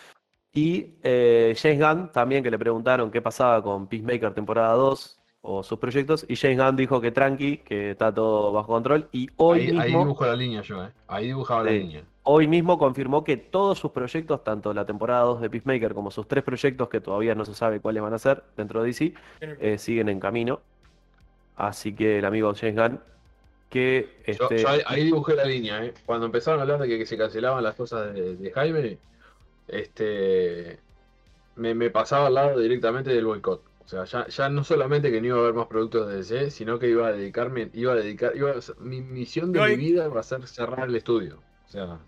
[SPEAKER 1] Y eh, James Gunn también, que le preguntaron qué pasaba con Peacemaker temporada 2 o sus proyectos, y James Gunn dijo que tranqui, que está todo bajo control. Y hoy
[SPEAKER 2] Ahí, ahí
[SPEAKER 1] mismo...
[SPEAKER 2] dibujo la línea yo, ¿eh? Ahí dibujaba la línea.
[SPEAKER 1] Hoy mismo confirmó que todos sus proyectos, tanto la temporada 2 de Peacemaker como sus tres proyectos, que todavía no se sabe cuáles van a ser dentro de DC, eh, siguen en camino. Así que el amigo James Gunn, que
[SPEAKER 2] Yo,
[SPEAKER 1] este,
[SPEAKER 2] yo ahí, ahí dibujé la línea, ¿eh? Cuando empezaron a hablar de que, que se cancelaban las cosas de, de Jaime, este, me, me pasaba al lado directamente del boicot. O sea, ya, ya no solamente que no iba a haber más productos de DC, sino que iba a dedicarme, iba a dedicar, iba a- mi misión de
[SPEAKER 3] No
[SPEAKER 2] mi vida va a ser cerrar el estudio. O sea,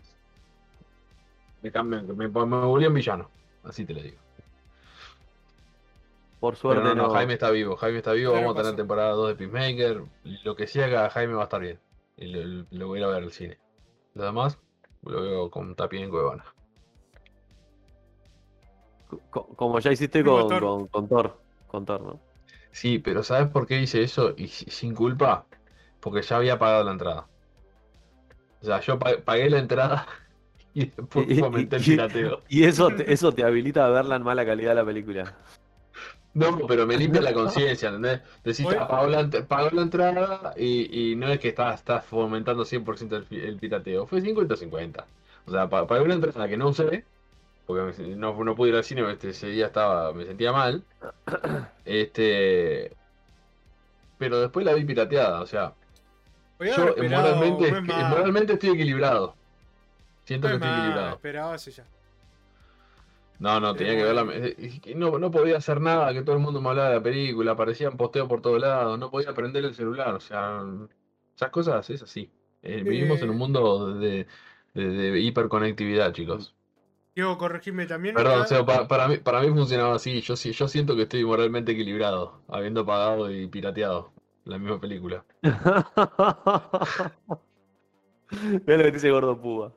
[SPEAKER 2] me, cambié- me, me volví un villano, así te lo digo.
[SPEAKER 1] por
[SPEAKER 2] Pero
[SPEAKER 1] suerte
[SPEAKER 2] no, no,
[SPEAKER 1] no-
[SPEAKER 2] Jaime está vivo, Jaime está vivo, vamos a tener
[SPEAKER 3] pasó.
[SPEAKER 2] temporada 2 de Peacemaker, lo que sea que haga Jaime va a estar bien. Y lo, lo voy a ir a ver al cine. Lo demás, lo veo con Tapien en Cuevana.
[SPEAKER 1] co- como ya hiciste con,
[SPEAKER 3] Thor.
[SPEAKER 1] con, con Thor, con Thor, ¿no?
[SPEAKER 2] Sí, pero ¿sabes por qué hice eso? Y si- sin culpa, porque ya había pagado la entrada. O sea, yo pa- pagué la entrada y después
[SPEAKER 1] Y- y-
[SPEAKER 2] fomenté el pirateo.
[SPEAKER 1] Y eso te, eso te habilita a verla en mala calidad la película.
[SPEAKER 2] No, pero me limpia la conciencia, ¿entendés? Decís, ah, pagó la, pagó la entrada y, y no es que estás, estás fomentando 100% el, el pirateo, fue 50-50. O sea, pa- pagué una entrada que no usé, porque me no, no pude ir al cine, este, ese día estaba, me sentía mal. Este, pero después la vi pirateada, o sea, yo moralmente, moralmente estoy equilibrado. Siento que
[SPEAKER 3] más,
[SPEAKER 2] equilibrado.
[SPEAKER 3] Esperaba ese ya.
[SPEAKER 2] No, no, tenía que
[SPEAKER 3] Pero-
[SPEAKER 2] verla. eh, No, no podía hacer nada, que todo el mundo me hablaba de la película, aparecían posteos por todos lados, no podía prender el celular, o sea, esas cosas es así. Eh, vivimos en un
[SPEAKER 3] Eh.
[SPEAKER 2] mundo de, de- de hiperconectividad, chicos.
[SPEAKER 3] Diego, corregime también.
[SPEAKER 2] Perdón, o sea, para, mí, para mí funcionaba así, yo, sí- yo siento que estoy moralmente equilibrado, habiendo pagado y pirateado la misma película.
[SPEAKER 1] Mira lo que dice Gordo Púa.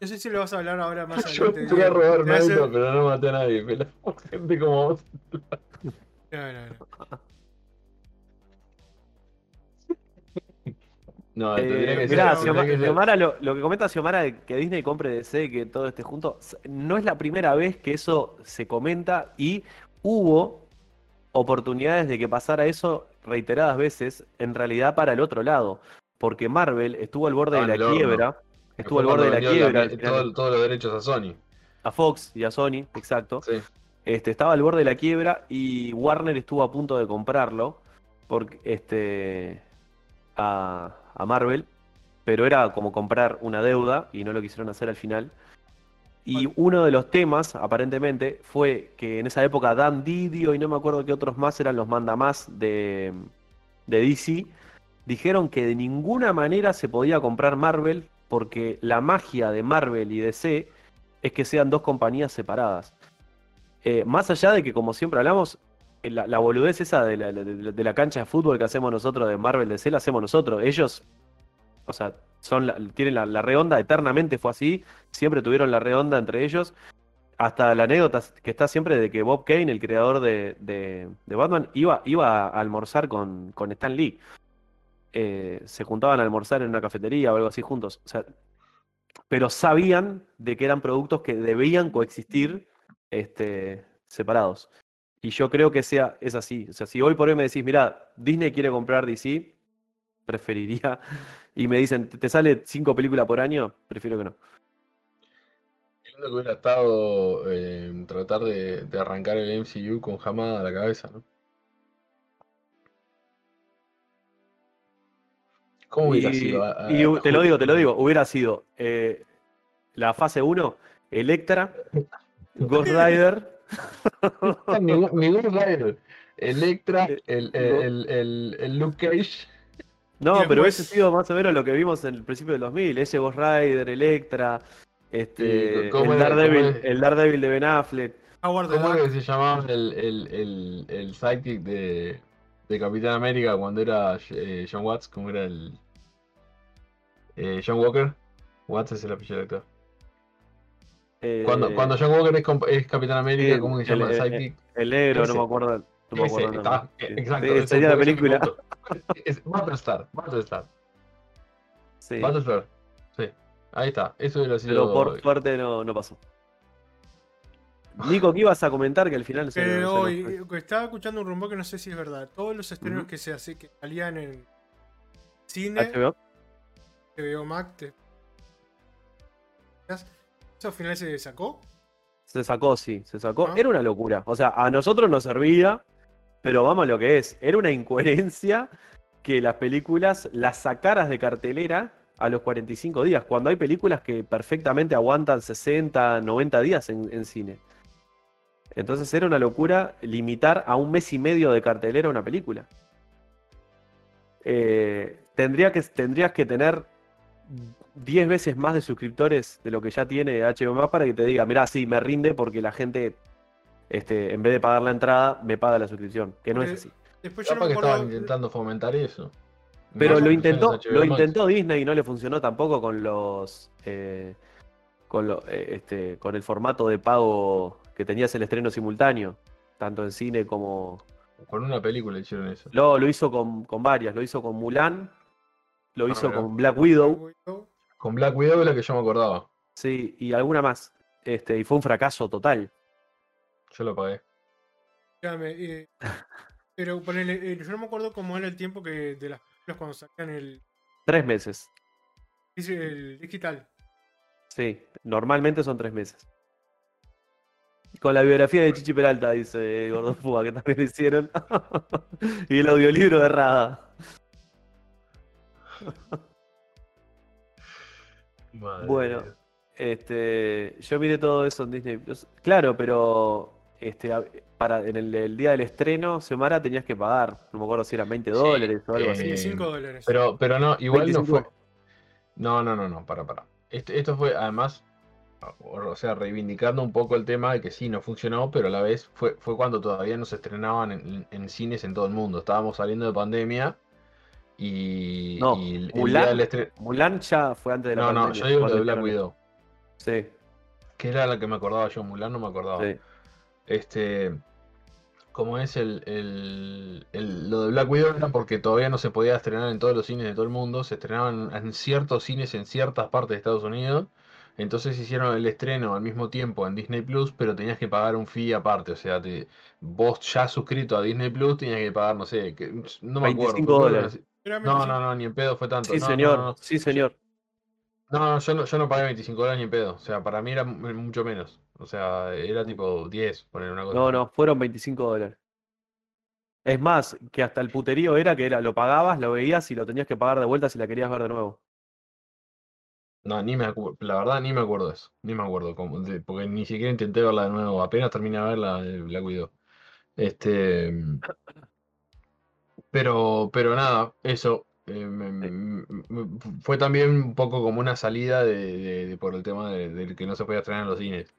[SPEAKER 3] No sé si lo vas a hablar ahora más
[SPEAKER 2] Yo
[SPEAKER 3] adelante.
[SPEAKER 2] fui a robar
[SPEAKER 3] Te
[SPEAKER 2] un
[SPEAKER 3] voy a hacer-
[SPEAKER 2] auto, pero no maté a nadie, pero gente como vos.
[SPEAKER 3] No, no, no.
[SPEAKER 2] No,
[SPEAKER 1] Eh,
[SPEAKER 2] que
[SPEAKER 1] mirá,
[SPEAKER 3] ser-
[SPEAKER 2] que
[SPEAKER 1] Xiomara, lo, lo que comenta Xiomara de que Disney compre DC, que todo esté junto, no es la primera vez que eso se comenta y hubo oportunidades de que pasara eso reiteradas veces, en realidad para el otro lado, porque Marvel estuvo al borde de la quiebra, estuvo al borde de la quiebra
[SPEAKER 2] todo- todos los derechos a Sony.
[SPEAKER 1] a Fox y a Sony, exacto.
[SPEAKER 2] Sí.
[SPEAKER 1] Este, estaba al borde de la quiebra y Warner estuvo a punto de comprarlo porque, este, a, a Marvel, pero era como comprar una deuda y no lo quisieron hacer al final. Y uno de los temas, aparentemente, fue que en esa época Dan Didio y no me acuerdo qué otros más eran los mandamás de, de DC, dijeron que de ninguna manera se podía comprar Marvel porque la magia de Marvel y DC es que sean dos compañías separadas. Eh, más allá de que, como siempre hablamos, eh, la, la boludez esa de la, cancha de fútbol que hacemos nosotros de Marvel DC la hacemos nosotros. Ellos, o sea, la- tienen la, la redonda, eternamente fue así, siempre tuvieron la redonda entre ellos. Hasta la anécdota que está siempre de que Bob Kane, el creador de, de- de Batman, iba, iba a almorzar con, con Stan Lee. Eh, se juntaban a almorzar en una cafetería o algo así juntos. O sea, pero sabían de que eran productos que debían coexistir este, separados. Y yo creo que sea, es así. O sea, si hoy por hoy me decís, mira, Disney quiere comprar DC, preferiría. Y me dicen, ¿te sale cinco películas por año? Prefiero que no.
[SPEAKER 2] Lindo que hubiera estado eh, tratar de, de arrancar el MCU con Hamada a la cabeza, ¿no? ¿Cómo hubiera
[SPEAKER 1] Y,
[SPEAKER 2] sido? A-
[SPEAKER 1] y
[SPEAKER 2] a-
[SPEAKER 1] te lo digo, te lo digo, hubiera sido eh, la fase 1, Electra, Ghost Rider,
[SPEAKER 2] Ni, ni Ghost Rider, Electra,
[SPEAKER 1] Eh,
[SPEAKER 2] el, el, el, el Luke Cage.
[SPEAKER 1] No,
[SPEAKER 3] Y
[SPEAKER 1] pero hubiese sido más o menos lo que vimos en el principio del 2000, ese Ghost Rider, Electra, este,
[SPEAKER 2] ¿Y cómo
[SPEAKER 1] el, Daredevil, el Daredevil de Ben Affleck.
[SPEAKER 3] The
[SPEAKER 2] ¿Cómo era que se llamaba el, el, el, el sidekick de, de Capitán América cuando era eh, John Watts? ¿Cómo era el. eh, John Walker? Watts es el apellido del actor.
[SPEAKER 1] eh,
[SPEAKER 2] Cuando, cuando John Walker es, Capitán América, ¿cómo se llama el
[SPEAKER 1] el- negro, no me acuerdo. No me acuerdo
[SPEAKER 2] está- eh, exacto.
[SPEAKER 1] Sí, sería la película.
[SPEAKER 2] Es Battlestar, Battlestar.
[SPEAKER 1] Sí.
[SPEAKER 2] Battlestar. Sí, ahí está. Eso hubiera sido.
[SPEAKER 1] Pero por suerte no, no pasó. Nico, ¿qué ibas a comentar que al final se
[SPEAKER 3] Pero y- estaba escuchando un rumor que no sé si es verdad. Todos los estrenos que se hace, que salían en cine,
[SPEAKER 1] HBO?
[SPEAKER 3] HBO Max, te- ¿eso al final se sacó?
[SPEAKER 1] Se sacó, sí, se sacó.
[SPEAKER 3] Ah.
[SPEAKER 1] Era una locura. O sea, a nosotros nos servía, pero vamos a lo que es. Era una incoherencia que las películas las sacaras de cartelera a los 45 días, cuando hay películas que perfectamente aguantan 60, 90 días en, en cine. Entonces era una locura limitar a un mes y medio de cartelera una película. Eh, tendría que, tendrías que tener 10 veces más de suscriptores de lo que ya tiene HBO Max para que te diga, mirá, sí, me rinde porque la gente, este, en vez de pagar la entrada, me paga la suscripción. Que no es así.
[SPEAKER 3] Después yo no
[SPEAKER 2] que
[SPEAKER 3] acuerdo.
[SPEAKER 2] estaban intentando fomentar eso.
[SPEAKER 1] Pero lo intentó, lo intentó Disney y no le funcionó tampoco con los eh, con lo- eh, este, con el formato de pago que tenías el estreno simultáneo, tanto en cine como.
[SPEAKER 2] Con una película hicieron eso.
[SPEAKER 1] Lo, lo hizo con, con varias, lo hizo con Mulan, lo
[SPEAKER 2] Ah,
[SPEAKER 1] hizo con Black Widow,
[SPEAKER 2] Con Black Widow es la que yo me acordaba.
[SPEAKER 1] sí, y alguna más. Este, y fue un fracaso total.
[SPEAKER 2] Yo lo pagué.
[SPEAKER 3] Dígame, eh, pero ponele, eh, yo no me acuerdo cómo era el tiempo que de las películas cuando sacan el,
[SPEAKER 1] Tres meses.
[SPEAKER 3] el digital.
[SPEAKER 1] Sí, normalmente son tres meses. Con la biografía de Chichi Peralta, dice Gordon Fuga, que también hicieron. y el audiolibro de Rada.
[SPEAKER 2] Madre
[SPEAKER 1] Bueno. Este, yo miré todo eso en Disney Plus. Claro, pero este, para, en el, el día del estreno, Semana tenías que pagar. No me acuerdo si eran 20
[SPEAKER 2] Sí,
[SPEAKER 1] dólares o algo
[SPEAKER 2] eh,
[SPEAKER 1] así.
[SPEAKER 3] 25 dólares.
[SPEAKER 2] Pero, pero no, igual
[SPEAKER 1] 25.
[SPEAKER 2] no fue. No, no, no, no, para, para. Esto, esto fue además, o sea, reivindicando un poco el tema de que sí, no funcionó, pero a la vez fue, fue cuando todavía no se estrenaban en, en cines en todo el mundo. Estábamos saliendo de pandemia y,
[SPEAKER 1] No,
[SPEAKER 2] y el, el
[SPEAKER 1] Mulan. Mulan ya fue antes de la
[SPEAKER 2] No, no,
[SPEAKER 1] pandemia.
[SPEAKER 2] yo digo lo de Black. Widow,
[SPEAKER 1] Sí,
[SPEAKER 2] que era la que me acordaba yo, Mulan no me acordaba.
[SPEAKER 1] sí.
[SPEAKER 2] Este, como es el, el- el- lo de Black Widow era porque todavía no se podía estrenar en todos los cines de todo el mundo, se estrenaban en ciertos cines en ciertas partes de Estados Unidos, entonces hicieron el estreno al mismo tiempo en Disney Plus, pero tenías que pagar un fee aparte, o sea, te- vos ya suscrito a Disney Plus tenías que pagar, no sé, que, no me acuerdo.
[SPEAKER 1] 25
[SPEAKER 2] pero
[SPEAKER 1] dólares.
[SPEAKER 2] No,
[SPEAKER 3] 25.
[SPEAKER 2] no, no, ni en pedo fue tanto.
[SPEAKER 1] Sí,
[SPEAKER 2] no,
[SPEAKER 1] señor.
[SPEAKER 2] no, no.
[SPEAKER 1] Sí, señor.
[SPEAKER 2] No, no, yo no, yo no pagué 25 dólares ni en pedo. O sea, para mí era mu- mucho menos. O sea, era tipo 10, poner una cosa.
[SPEAKER 1] No, no, fueron 25 dólares. Es más, que hasta el puterío era que era, lo pagabas, lo veías y lo tenías que pagar de vuelta si la querías ver de nuevo.
[SPEAKER 2] No, ni me acuerdo, la verdad ni me acuerdo de eso, ni me acuerdo cómo, de- porque ni siquiera intenté verla de nuevo, apenas terminé de verla, eh, la cuido. Este, mm, pero, pero nada, eso eh, me- me- me- fue también un poco como una salida de, de- de- por el tema de, del que no se podía estrenar en los cines.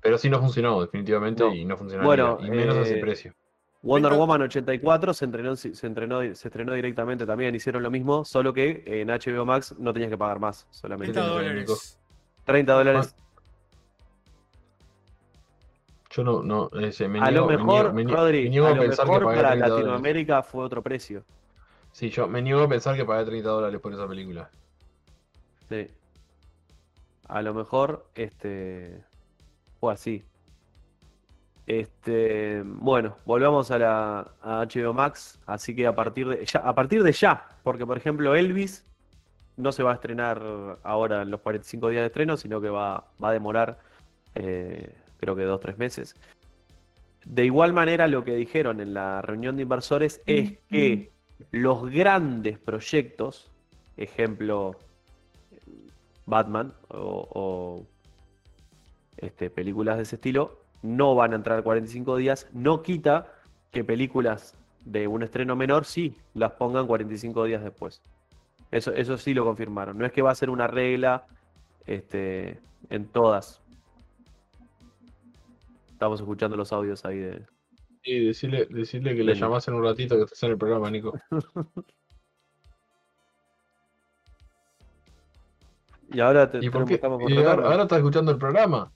[SPEAKER 2] Pero sí no funcionó, definitivamente,
[SPEAKER 1] No.
[SPEAKER 2] y no funcionó
[SPEAKER 1] Bueno,
[SPEAKER 2] y menos a ese
[SPEAKER 1] eh,
[SPEAKER 2] precio.
[SPEAKER 1] Wonder. Woman 84 se entrenó, se entrenó, se estrenó directamente también, hicieron lo mismo, solo que en HBO Max no tenías que pagar más, solamente
[SPEAKER 3] 30
[SPEAKER 2] tenés que ver, Nico?
[SPEAKER 3] dólares.
[SPEAKER 1] 30 dólares.
[SPEAKER 2] Yo no, no, ese, me
[SPEAKER 1] A lo
[SPEAKER 2] niego-
[SPEAKER 1] mejor,
[SPEAKER 2] me
[SPEAKER 1] Rodri,
[SPEAKER 2] me niego
[SPEAKER 1] a
[SPEAKER 2] a
[SPEAKER 1] lo
[SPEAKER 2] pensar que
[SPEAKER 1] mejor para
[SPEAKER 2] 30 dólares.
[SPEAKER 1] Latinoamérica fue otro precio.
[SPEAKER 2] Sí, yo me niego a pensar que pagué 30 dólares por esa película.
[SPEAKER 1] Sí. A lo mejor, este, fue así. Este, bueno, volvamos a la a HBO Max, así que a partir de ya, a partir de ya, porque por ejemplo Elvis no se va a estrenar ahora en los 45 días de estreno, sino que va, va a demorar eh, creo que dos tres meses. De igual manera, lo que dijeron en la reunión de inversores es que los grandes proyectos, ejemplo Batman o, o, este, películas de ese estilo, no van a entrar 45 días, no quita que películas de un estreno menor sí las pongan 45 días después. Eso, eso sí lo confirmaron. No es que va a ser una regla este, en todas. Estamos escuchando los audios ahí de.
[SPEAKER 2] Sí, decirle, decirle que le llamás en un ratito que estás en el programa, Nico.
[SPEAKER 1] Y ahora te,
[SPEAKER 2] ¿Y por qué?
[SPEAKER 1] estamos
[SPEAKER 2] y ahora, ahora estás escuchando el programa.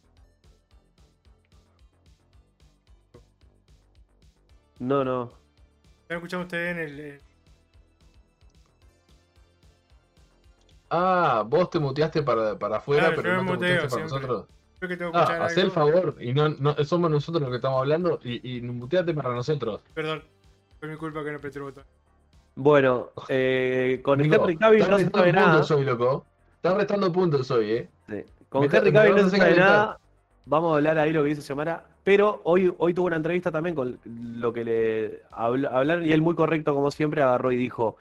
[SPEAKER 1] No, no.
[SPEAKER 3] ¿Están escuchando ustedes en el.
[SPEAKER 2] Ah, vos te muteaste para, para afuera,
[SPEAKER 3] Claro,
[SPEAKER 2] pero
[SPEAKER 3] yo
[SPEAKER 2] no
[SPEAKER 3] me
[SPEAKER 2] te
[SPEAKER 3] muteo
[SPEAKER 2] muteaste para
[SPEAKER 3] siempre.
[SPEAKER 2] nosotros.
[SPEAKER 3] Creo que tengo que escuchar
[SPEAKER 2] Ah, hacé el favor. Y no, no somos nosotros los que estamos hablando. Y, y muteate para nosotros.
[SPEAKER 3] Perdón. Fue mi culpa que no apreté el botón.
[SPEAKER 1] Bueno, eh, con
[SPEAKER 2] Nico,
[SPEAKER 1] Henry Cavill
[SPEAKER 2] estás
[SPEAKER 1] no se
[SPEAKER 2] restando
[SPEAKER 1] sabe nada.
[SPEAKER 2] puntos hoy, loco. Estás restando puntos hoy, eh.
[SPEAKER 1] Sí. Con
[SPEAKER 2] Me está-
[SPEAKER 1] Henry Cavill no se sabe
[SPEAKER 2] calentar.
[SPEAKER 1] nada. Vamos a hablar ahí lo que dice Xiomara. Pero hoy, hoy tuvo una entrevista también con lo que le habl- hablaron y él muy correcto como siempre agarró y dijo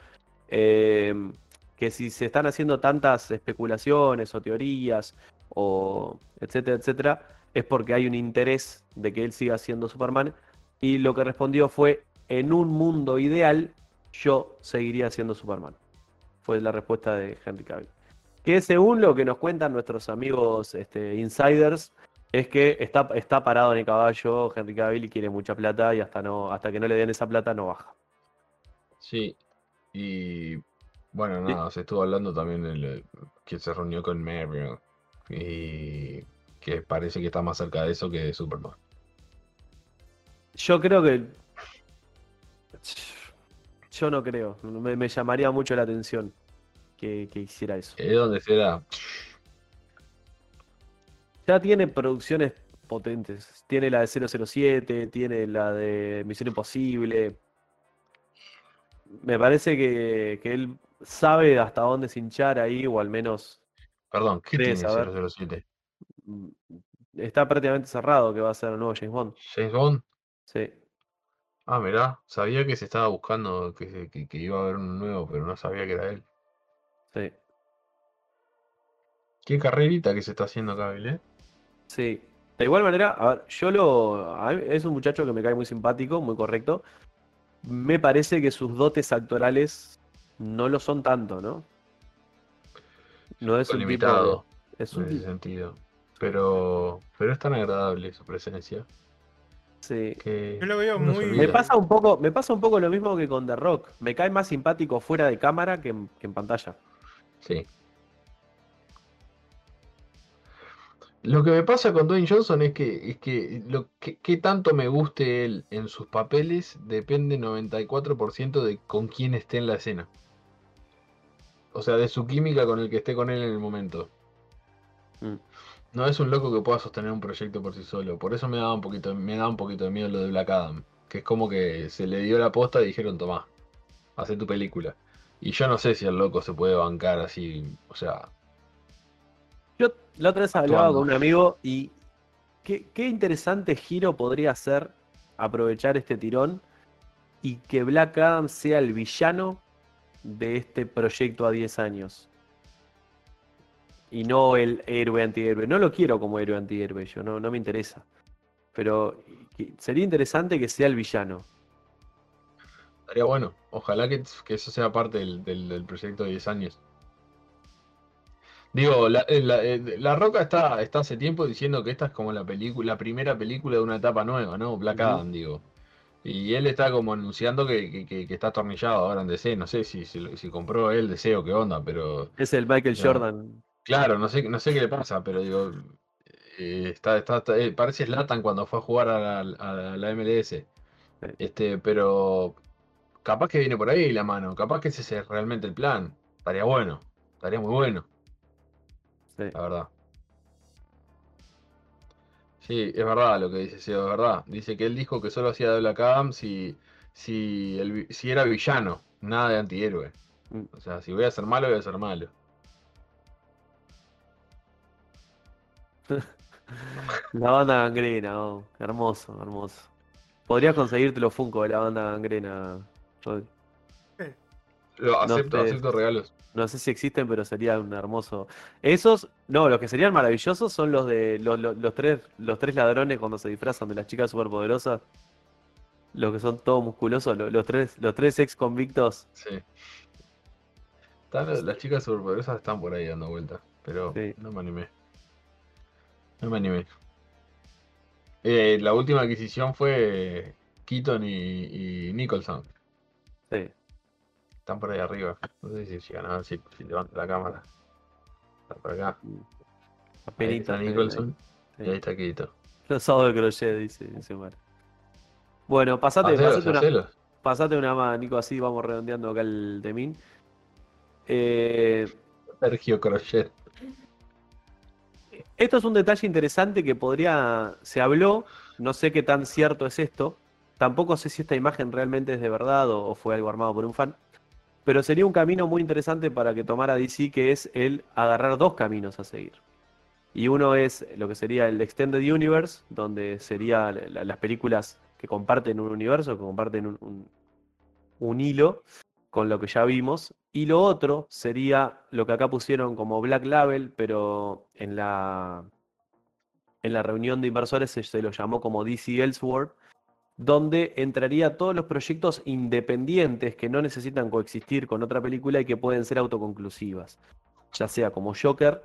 [SPEAKER 1] eh, que si se están haciendo tantas especulaciones o teorías o etcétera, etcétera, es porque hay un interés de que él siga siendo Superman. Y lo que respondió fue, en un mundo ideal, yo seguiría siendo Superman. Fue la respuesta de Henry Cavill. Que según lo que nos cuentan nuestros amigos este, insiders, es que está, está parado en el caballo Henry Cavill y quiere mucha plata y hasta, no, hasta que no le den esa plata no baja.
[SPEAKER 2] Sí. Y bueno,
[SPEAKER 1] Sí.
[SPEAKER 2] nada, se estuvo hablando también del que se reunió con Marion. Y que parece que está más cerca de eso que de Superman.
[SPEAKER 1] Yo creo que... Yo no creo, me, me llamaría mucho la atención que, que hiciera eso.
[SPEAKER 2] ¿Es donde será?
[SPEAKER 1] Ya tiene producciones potentes. Tiene la de 007, tiene la de Misión Imposible. Me parece que, que él sabe hasta dónde se hinchar ahí, o al menos
[SPEAKER 2] Perdón, ¿qué tiene
[SPEAKER 1] saber.
[SPEAKER 2] 007?
[SPEAKER 1] mm, está prácticamente cerrado que va a ser el nuevo James Bond.
[SPEAKER 2] ¿James Bond?
[SPEAKER 1] Sí.
[SPEAKER 2] Ah, mirá, sabía que se estaba buscando, que, que iba a haber un nuevo, pero no sabía que era él.
[SPEAKER 1] Sí,
[SPEAKER 2] Qué carrerita que se está haciendo acá, ¿eh?
[SPEAKER 1] Sí. De igual manera, a ver, yo lo. a mí es un muchacho que me cae muy simpático, muy correcto. Me parece que sus dotes actorales no lo son tanto, ¿no? No es un tipo de-
[SPEAKER 2] limitado
[SPEAKER 1] Es
[SPEAKER 2] en
[SPEAKER 1] un
[SPEAKER 2] ese
[SPEAKER 1] tipo.
[SPEAKER 2] sentido. Pero, pero es tan agradable su presencia
[SPEAKER 1] Sí.
[SPEAKER 2] que
[SPEAKER 3] Yo lo veo
[SPEAKER 2] se
[SPEAKER 3] muy-
[SPEAKER 1] Me pasa un poco, me pasa un poco lo mismo que con The Rock. Me cae más simpático fuera de cámara que en, que en pantalla.
[SPEAKER 2] Sí. Lo que me pasa con Dwayne Johnson es que, es que lo que, que tanto me guste él en sus papeles depende 94% de con quién esté en la escena. O sea, de su química con el que esté con él en el momento.
[SPEAKER 1] Mm.
[SPEAKER 2] No es un loco que pueda sostener un proyecto por sí solo. Por eso me da un poquito, me da un poquito de miedo lo de Black Adam. Que es como que se le dio la posta y dijeron, tomá, haz tu película. Y yo no sé si el loco se puede bancar así. O sea,
[SPEAKER 1] la otra vez hablaba con un amigo y qué, qué interesante giro podría ser aprovechar este tirón y que Black Adam sea el villano de este proyecto a 10 años. Y no el héroe antihéroe. No lo quiero como héroe antihéroe, yo no, no me interesa. Pero sería interesante que sea el villano.
[SPEAKER 2] estaría bueno. Ojalá que, que eso sea parte del, del- del proyecto de 10 años. Digo, la, eh, la- eh, La Roca está, está hace tiempo diciendo que esta es como la película, la primera película de una etapa nueva, ¿no? Black. Adam, digo. Y él está como anunciando que, que- que- que está atornillado ahora en DC. No sé si, si, si compró él DC o qué onda, pero
[SPEAKER 1] Es el Michael
[SPEAKER 2] No.
[SPEAKER 1] Jordan.
[SPEAKER 2] claro, no sé, no sé qué le pasa, pero digo, eh, está, está, está- eh, parece Zlatan cuando fue a jugar a la, a la MLS. Este, pero capaz que viene por ahí la mano, capaz que ese es realmente el plan. Estaría bueno, estaría muy bueno,
[SPEAKER 1] Sí.
[SPEAKER 2] la verdad. Sí, es verdad lo que dice Seo, es verdad. Dice que él dijo que solo hacía de Black Adam si, si, el si era villano, nada de antihéroe.
[SPEAKER 1] Mm.
[SPEAKER 2] O sea, si voy a ser malo, voy a ser malo.
[SPEAKER 1] La banda gangrena, oh, hermoso, hermoso. Podrías conseguirte los Funko de la banda gangrena, Rodri.
[SPEAKER 2] Acepto,
[SPEAKER 1] sé.
[SPEAKER 2] acepto regalos.
[SPEAKER 1] No sé si existen, pero sería un hermoso. Esos, no, los que serían maravillosos son los de los, los- los tres, los tres ladrones cuando se disfrazan de las chicas superpoderosas. Los que son todos musculosos, los, los tres, los tres ex convictos.
[SPEAKER 2] Sí. Están- las chicas superpoderosas están por ahí dando vueltas, pero
[SPEAKER 1] Sí.
[SPEAKER 2] no me animé. No me animé. Eh, la última adquisición fue Keaton y, y Nicholson.
[SPEAKER 1] Sí.
[SPEAKER 2] Están por ahí arriba. No sé si llegan a ver si, si levanto la cámara. Está por acá. Ahí
[SPEAKER 1] Apenitas,
[SPEAKER 2] está
[SPEAKER 1] ahí,
[SPEAKER 2] Nicholson
[SPEAKER 1] ahí.
[SPEAKER 2] y ahí está Keaton.
[SPEAKER 1] Los de crochet, dice, dice Mar. Bueno, pasate,
[SPEAKER 2] Hacelos,
[SPEAKER 1] pasate una, pasate una más, Nico, así vamos redondeando acá el temín. Eh,
[SPEAKER 2] Sergio Crochet.
[SPEAKER 1] Esto es un detalle interesante que podría, se habló, no sé qué tan cierto es esto, tampoco sé si esta imagen realmente es de verdad o, o fue algo armado por un fan, pero sería un camino muy interesante para que tomara DC, que es el agarrar dos caminos a seguir. Y uno es lo que sería el Extended Universe, donde serían la- las películas que comparten un universo, que comparten un, un- un hilo con lo que ya vimos. Y lo otro sería lo que acá pusieron como Black Label, pero en la, en la reunión de inversores se, se lo llamó como DC Elseworld, donde entraría todos los proyectos independientes que no necesitan coexistir con otra película y que pueden ser autoconclusivas. Ya sea como Joker,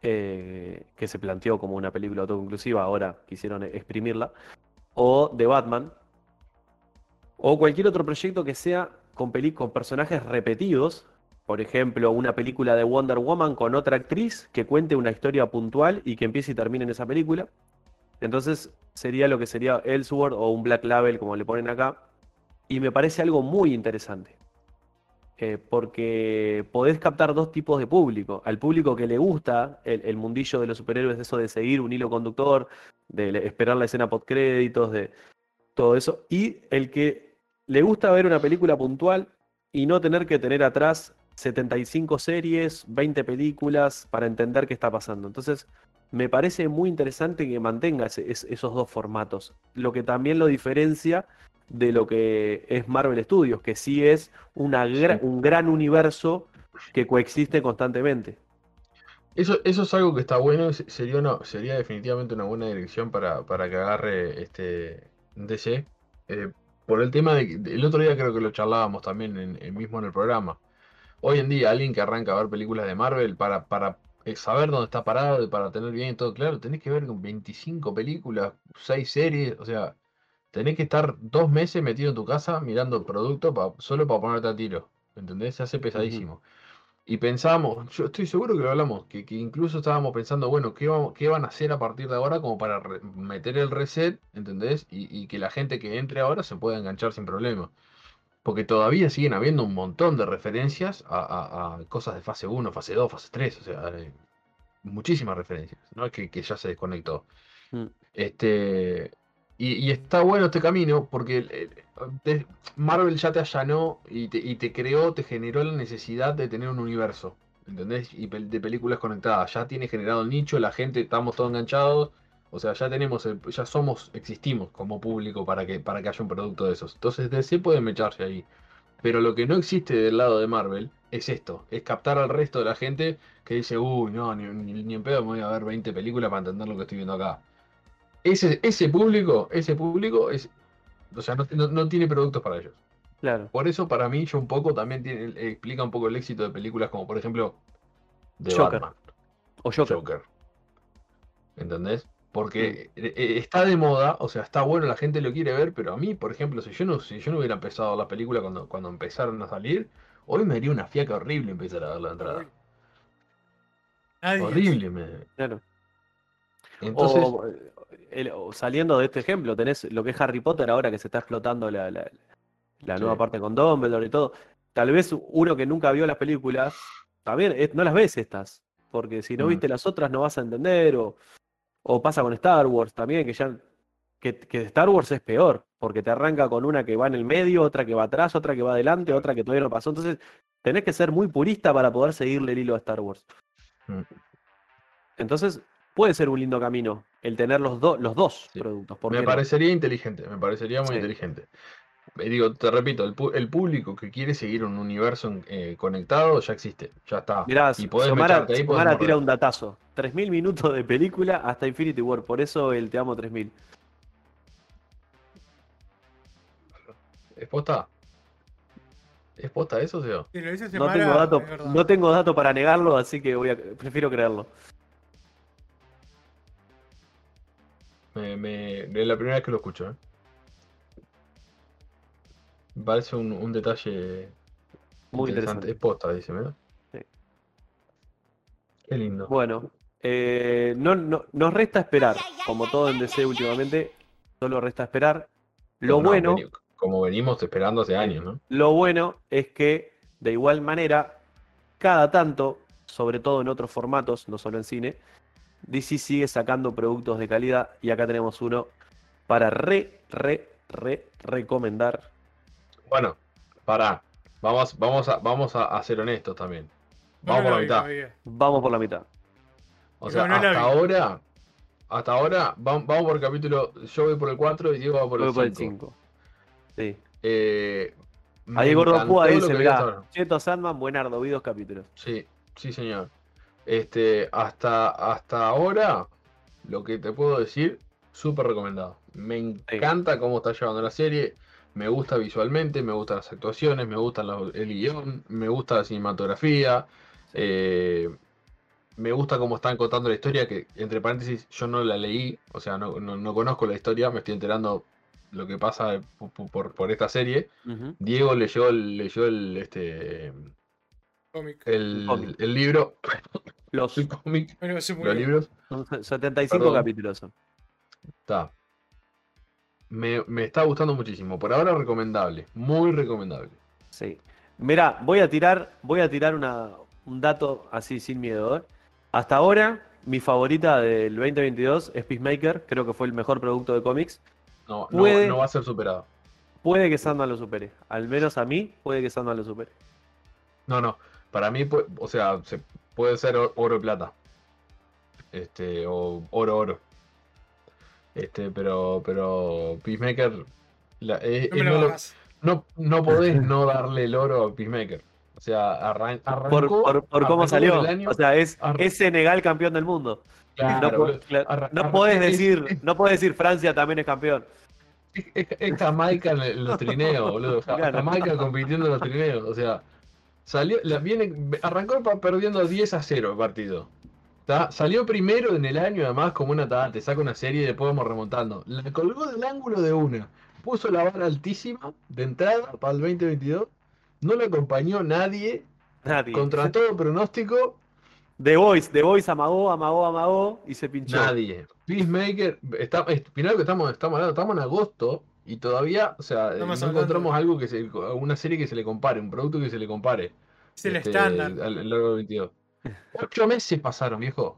[SPEAKER 1] eh, que se planteó como una película autoconclusiva, ahora quisieron exprimirla, o de Batman, o cualquier otro proyecto que sea con, con personajes repetidos. Por ejemplo, una película de Wonder Woman con otra actriz que cuente una historia puntual y que empiece y termine en esa película. Entonces sería lo que sería Elseworld o un Black Label, como le ponen acá. Y me parece algo muy interesante. Eh, porque podés captar dos tipos de público. Al público que le gusta el, mundillo de los superhéroes, eso de seguir un hilo conductor, de esperar la escena post créditos, de todo eso. Y el que le gusta ver una película puntual y no tener que tener atrás 75 series, 20 películas para entender qué está pasando. Entonces, me parece muy interesante que mantenga ese- es- esos dos formatos. Lo que también lo diferencia de lo que es Marvel Studios, que sí es una gra-
[SPEAKER 2] Sí.
[SPEAKER 1] un gran universo que coexiste constantemente.
[SPEAKER 2] Eso, eso es algo que está bueno, se- sería, una- sería definitivamente una buena dirección para, para que agarre este DC. eh, por el tema de que el otro día creo que lo charlábamos también en, en- mismo en el programa. Hoy en día, alguien que arranca a ver películas de Marvel para, para saber dónde está parado y para tener bien todo claro, tenés que ver con 25 películas, 6 series, o sea, tenés que estar dos meses metido en tu casa mirando el producto pa- solo para ponerte a tiro. ¿Entendés? Se hace pesadísimo. Y pensamos, yo estoy seguro que lo hablamos, que, que incluso estábamos pensando, bueno, ¿qué, vamos- qué van a hacer a partir de ahora como para re- meter el reset, ¿entendés? Y, y que la gente que entre ahora se pueda enganchar sin problema. Porque todavía siguen habiendo un montón de referencias a, a- a cosas de fase 1, fase 2, fase 3, o sea, eh, muchísimas referencias, no es que, que ya se desconectó.
[SPEAKER 1] Mm.
[SPEAKER 2] Este, y, y está bueno este camino porque te- Marvel ya te allanó y te, y te creó, te generó la necesidad de tener un universo, ¿entendés? Y de películas conectadas. Ya tiene generado el nicho, la gente, estamos todos enganchados. O sea, ya tenemos, el- ya somos, existimos como público para que, para que haya un producto de esos. Entonces DC puede mecharse ahí. Pero lo que no existe del lado de Marvel es esto, es captar al resto de la gente que dice, uy, no, ni, ni- ni en pedo me voy a ver 20 películas para entender lo que estoy viendo acá. Ese, ese público, ese público es, o sea, no, no- no tiene productos para ellos.
[SPEAKER 1] Claro.
[SPEAKER 2] Por eso para mí yo un poco también tiene, eh, explica un poco el éxito de películas como por ejemplo
[SPEAKER 1] Joker.
[SPEAKER 2] Batman,
[SPEAKER 1] O Joker.
[SPEAKER 2] Joker. ¿Entendés? Porque eh, eh, está de moda, o sea, está bueno, la gente lo quiere ver, pero a mí, por ejemplo, si yo no, si yo no hubiera empezado la película cuando, cuando empezaron a salir, hoy me haría una fiaca horrible empezar a ver la entrada. Horrible, me.
[SPEAKER 1] Claro.
[SPEAKER 2] Entonces,
[SPEAKER 1] O, eh, el- o saliendo de este ejemplo, tenés lo que es Harry Potter ahora que se está explotando la, la- la nueva parte con Dumbledore y todo. Tal vez uno que nunca vio las películas, también no las ves estas, porque si no
[SPEAKER 2] Mm.
[SPEAKER 1] viste las otras no vas a entender, o, o pasa con Star Wars también, que ya que, que Star Wars es peor, porque te arranca con una que va en el medio, otra que va atrás, otra que va adelante, otra que todavía no pasó. Entonces, tenés que ser muy purista para poder seguirle el hilo a Star Wars.
[SPEAKER 2] Mm.
[SPEAKER 1] Entonces, puede ser un lindo camino el tener los, dos los dos
[SPEAKER 2] Sí.
[SPEAKER 1] productos. ¿por
[SPEAKER 2] me
[SPEAKER 1] no?
[SPEAKER 2] parecería inteligente, me parecería muy
[SPEAKER 1] Sí.
[SPEAKER 2] inteligente. Eh, digo, te repito, el, público que quiere seguir un universo eh, conectado ya existe, ya está.
[SPEAKER 1] Mirá,
[SPEAKER 2] y podés mecharte ahí, morder.
[SPEAKER 1] tira un datazo. 3.000 minutos de película hasta Infinity War. Por eso el Te Amo 3.000.
[SPEAKER 2] ¿Es posta? ¿Es posta eso?
[SPEAKER 3] Si dice
[SPEAKER 1] No tengo, dato, no tengo dato para negarlo, así que voy a, prefiero creerlo.
[SPEAKER 2] Me, me- es la primera vez que lo escucho, ¿eh? Me parece un, un detalle
[SPEAKER 1] Muy
[SPEAKER 2] interesante.
[SPEAKER 1] interesante.
[SPEAKER 2] Es posta, dice, ¿verdad?
[SPEAKER 1] Sí.
[SPEAKER 2] Qué lindo.
[SPEAKER 1] Bueno, eh, no, no- nos resta esperar. Como todo en DC últimamente, solo resta esperar. Lo
[SPEAKER 2] No,
[SPEAKER 1] bueno.
[SPEAKER 2] veni- como venimos esperando hace años, ¿no?
[SPEAKER 1] Lo bueno es que, de igual manera, cada tanto, sobre todo en otros formatos, no solo en cine, DC sigue sacando productos de calidad y acá tenemos uno para re, re, re, recomendar.
[SPEAKER 2] Bueno, pará. Vamos, vamos, a, vamos a, a ser honestos también. Vamos
[SPEAKER 3] no
[SPEAKER 2] por
[SPEAKER 3] la vi
[SPEAKER 2] mitad.
[SPEAKER 3] todavía.
[SPEAKER 1] Vamos por la mitad.
[SPEAKER 2] O sea,
[SPEAKER 3] no
[SPEAKER 2] hasta ahora, hasta ahora, vam- vamos por el capítulo, yo voy por el 4 y Diego va por
[SPEAKER 1] Voy
[SPEAKER 2] el
[SPEAKER 1] por el
[SPEAKER 2] 5.
[SPEAKER 1] 5. Sí.
[SPEAKER 2] Eh,
[SPEAKER 1] Ahí Gordo Púa dice, mirá,
[SPEAKER 2] ahora.
[SPEAKER 1] Cheto Sandman, buenardo, vi dos capítulos.
[SPEAKER 2] Sí, sí, señor. Este, hasta, hasta ahora, lo que te puedo decir, súper recomendado. Me encanta cómo está llevando la serie. Me gusta visualmente, me gustan las actuaciones, me gusta el guion, me gusta la cinematografía. eh, me gusta cómo están contando la historia, que entre paréntesis yo no la leí, o sea, no, no- no conozco la historia, me estoy enterando lo que pasa por, por- por esta serie. Diego leyó el, leyó el, este,
[SPEAKER 3] Cómic.
[SPEAKER 2] el,
[SPEAKER 1] cómic.
[SPEAKER 2] el libro,
[SPEAKER 1] Los
[SPEAKER 2] el cómic,
[SPEAKER 3] Bueno, se
[SPEAKER 2] los libros.
[SPEAKER 1] son 75
[SPEAKER 2] Perdón.
[SPEAKER 1] capítulos son.
[SPEAKER 2] Está. Me, me está gustando muchísimo. Por ahora recomendable. Muy recomendable.
[SPEAKER 1] Sí. Mira, voy a tirar, voy a tirar una, un dato así sin miedo. ¿eh? Hasta ahora, mi favorita del 2022 es Peacemaker. Creo que fue el mejor producto de cómics.
[SPEAKER 2] No, no,
[SPEAKER 1] Puede-
[SPEAKER 2] no va a ser superado.
[SPEAKER 1] Puede que Sandman lo supere. Al menos a mí, puede que Sandman lo supere.
[SPEAKER 2] No, no. Para mí, o sea, se, puede ser oro y plata. Este, o oro, oro. Este, pero, pero Peacemaker. la- eh,
[SPEAKER 3] No me lo
[SPEAKER 2] no, lo-
[SPEAKER 3] hagas.
[SPEAKER 2] no, no podés no darle el oro a Peacemaker. O sea, arran- arrancó,
[SPEAKER 1] Por, por- por cómo salió.
[SPEAKER 2] año-
[SPEAKER 1] O sea, es, es Senegal campeón del mundo.
[SPEAKER 2] Claro,
[SPEAKER 1] no, podés decir,
[SPEAKER 2] es-
[SPEAKER 1] no podés decir Francia también es campeón.
[SPEAKER 2] Es, Jamaica en, los trineos, boludo.
[SPEAKER 1] Claro.
[SPEAKER 2] Jamaica compitiendo en los trineos. O sea, salió, la, viene, arrancó perdiendo 10 a 0 el partido. ¿Tá? Salió primero en el año, además, como una tada. Te saca una serie y después vamos remontando. La colgó del ángulo de una. Puso la vara altísima de entrada para el 2022. No le acompañó nadie.
[SPEAKER 1] Nadie.
[SPEAKER 2] Contra todo pronóstico,
[SPEAKER 1] The Voice, The Voice amagó, amagó, amagó y se pinchó.
[SPEAKER 2] nadie. Peacemaker, está, es- lo que estamos, estamos hablando, estamos en agosto y todavía, o sea, no encontramos algo que se, una serie que se le compare, un producto que se le compare.
[SPEAKER 3] Es el
[SPEAKER 2] este,
[SPEAKER 3] estándar.
[SPEAKER 2] Al, al largo del 22. Ocho meses pasaron, viejo.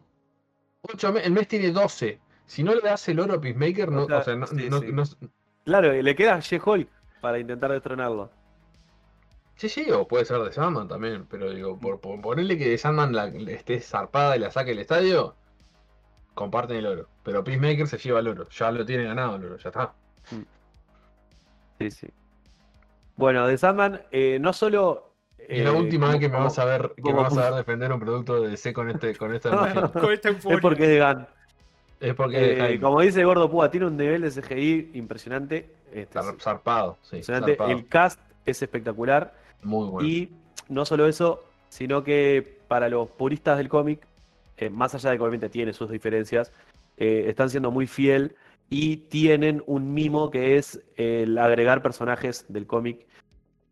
[SPEAKER 2] Ocho meses, el mes tiene 12. Si no le das el oro a Peacemaker, no,
[SPEAKER 1] O sea,
[SPEAKER 2] o sea, no,
[SPEAKER 1] sí,
[SPEAKER 2] no-
[SPEAKER 1] sí.
[SPEAKER 2] no-
[SPEAKER 1] Claro, y le queda a She-Hulk para intentar destronarlo.
[SPEAKER 2] sí, sí, o puede ser de Sandman también, pero digo, por, por ponerle que de Sandman la, esté zarpada y la saque el estadio, comparten el oro. Pero Peacemaker se lleva el oro, ya lo tiene ganado el oro, ya está.
[SPEAKER 1] Sí, sí. Bueno, de Sandman, eh, no solo.
[SPEAKER 2] Y la
[SPEAKER 1] eh,
[SPEAKER 2] última vez que me vas a ver, que me vas a ver defender un producto de DC con este, con esta emoción.
[SPEAKER 3] Con esta euforia.
[SPEAKER 1] Es porque es de Gun.
[SPEAKER 2] Es porque
[SPEAKER 1] Eh, como dice Gordo Púa, tiene un nivel de CGI impresionante. Este,
[SPEAKER 2] Zar- zarpado, sí,
[SPEAKER 1] impresionante.
[SPEAKER 2] zarpado.
[SPEAKER 1] El cast es espectacular.
[SPEAKER 2] Muy bueno.
[SPEAKER 1] Y no solo eso, sino que para los puristas del cómic, eh, más allá de que obviamente tiene sus diferencias, eh, están siendo muy fiel y tienen un mimo que es el agregar personajes del cómic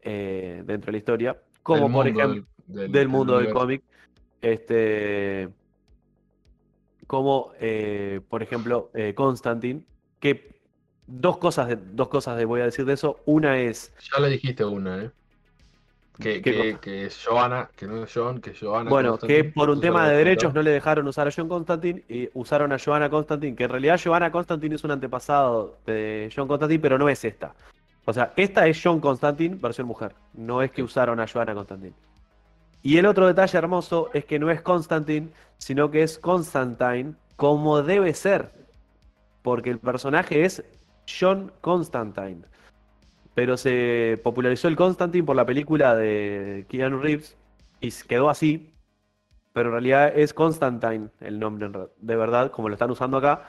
[SPEAKER 1] eh, dentro de la historia, como por ejemplo
[SPEAKER 2] del,
[SPEAKER 1] del mundo del cómic, este, como eh, por ejemplo eh, Constantine, que dos cosas, de, dos cosas de, voy a decir de eso, una es
[SPEAKER 2] Ya le dijiste una, ¿eh? Que,
[SPEAKER 1] ¿Qué
[SPEAKER 2] que, que es Johanna, que no es John, que es Johanna.
[SPEAKER 1] Bueno, que por un tema de derechos no le dejaron usar a John Constantine y usaron a Joanna Constantine, que en realidad Joanna Constantine es un antepasado de John Constantine, pero no es esta. O sea, esta es John Constantine versión mujer, no es que usaron a Joanna Constantine. Y el otro detalle hermoso es que no es Constantine, sino que es Constantine como debe ser, porque el personaje es John Constantine. pero se popularizó el Constantine por la película de Keanu Reeves y quedó así. Pero en realidad es Constantine el nombre de verdad, como lo están usando acá.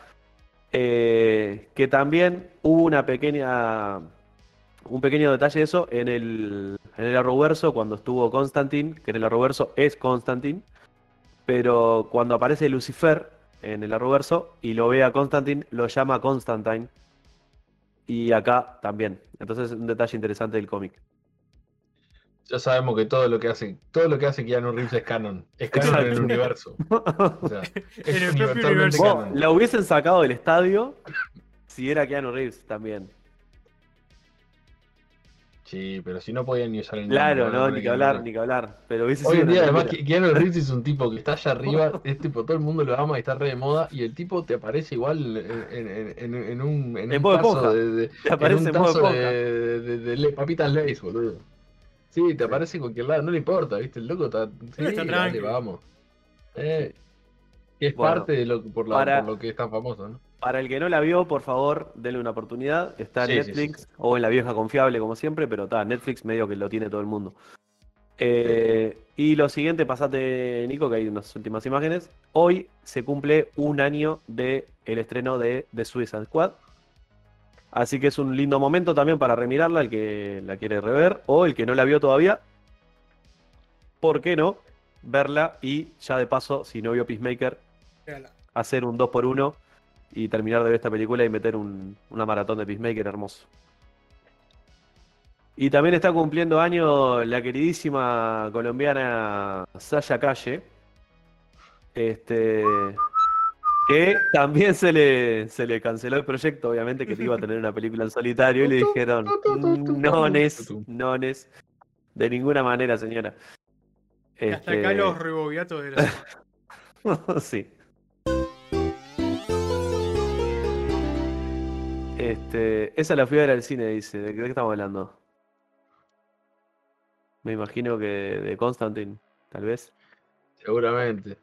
[SPEAKER 1] Eh, que también hubo una pequeña, un pequeño detalle de eso en el, en el Arrowverso cuando estuvo Constantine, que en el Arrowverso es Constantine, pero cuando aparece Lucifer en el Arrowverso y lo ve a Constantine, lo llama Constantine. Y acá también. Entonces es un detalle interesante del cómic.
[SPEAKER 2] Ya sabemos que todo lo que hace, todo lo que hace Keanu Reeves es canon. Es canon en el universo. O sea, es
[SPEAKER 3] En el propio
[SPEAKER 2] universalmente
[SPEAKER 3] universo.
[SPEAKER 2] Canon.
[SPEAKER 1] la hubiesen sacado del estadio si era Keanu Reeves también.
[SPEAKER 2] Sí, pero si no podían ni usar el nombre.
[SPEAKER 1] Claro, no, ni que hablar, ni que hablar. Pero hubiese
[SPEAKER 2] Hoy
[SPEAKER 1] sido
[SPEAKER 2] en día, además, Keanu Reeves es un tipo que está allá arriba, es tipo, todo el mundo lo ama y está re de moda, y el tipo te aparece igual en, en- en- en un, en
[SPEAKER 1] En
[SPEAKER 2] un tazo de, de-
[SPEAKER 1] Te
[SPEAKER 2] en
[SPEAKER 1] aparece
[SPEAKER 2] un
[SPEAKER 1] en
[SPEAKER 2] tazo
[SPEAKER 1] Esponja.
[SPEAKER 2] de, de- de papitas Lays, boludo. Sí, te aparece en cualquier lado, no le importa, ¿viste? El loco está. Sí,
[SPEAKER 3] está
[SPEAKER 2] dale,
[SPEAKER 3] tranqui.
[SPEAKER 2] vamos. Eh, que es
[SPEAKER 1] Bueno,
[SPEAKER 2] parte de lo, por, la-
[SPEAKER 1] para-
[SPEAKER 2] por lo que es tan famoso, ¿no?
[SPEAKER 1] Para el que no la vio, por favor, denle una oportunidad. Está en
[SPEAKER 2] Sí,
[SPEAKER 1] Netflix
[SPEAKER 2] sí, sí.
[SPEAKER 1] o en la vieja confiable, como siempre, pero está, Netflix medio que lo tiene todo el mundo. Eh, y lo siguiente, pasate, Nico, que hay unas últimas imágenes. Hoy se cumple un año de el estreno de The Suicide Squad. Así que es un lindo momento también para remirarla, el que la quiere rever o el que no la vio todavía. ¿Por qué no? Verla y ya de paso, si no vio Peacemaker, hacer un 2x1 y terminar de ver esta película y meter un- una maratón de Peacemaker hermoso. Y también está cumpliendo año la queridísima colombiana Sasha Calle. Este. Que también se le, se le canceló el proyecto, obviamente, que iba a tener una película en solitario, y le dijeron: No, Nes, no, Nes, de ninguna manera, señora.
[SPEAKER 3] Y Hasta acá
[SPEAKER 1] Este,
[SPEAKER 3] los rebobiatos de la
[SPEAKER 1] sí. Este, esa la fui a ver al cine, dice. ¿De qué estamos hablando? Me imagino que de Constantine, tal vez.
[SPEAKER 2] Seguramente.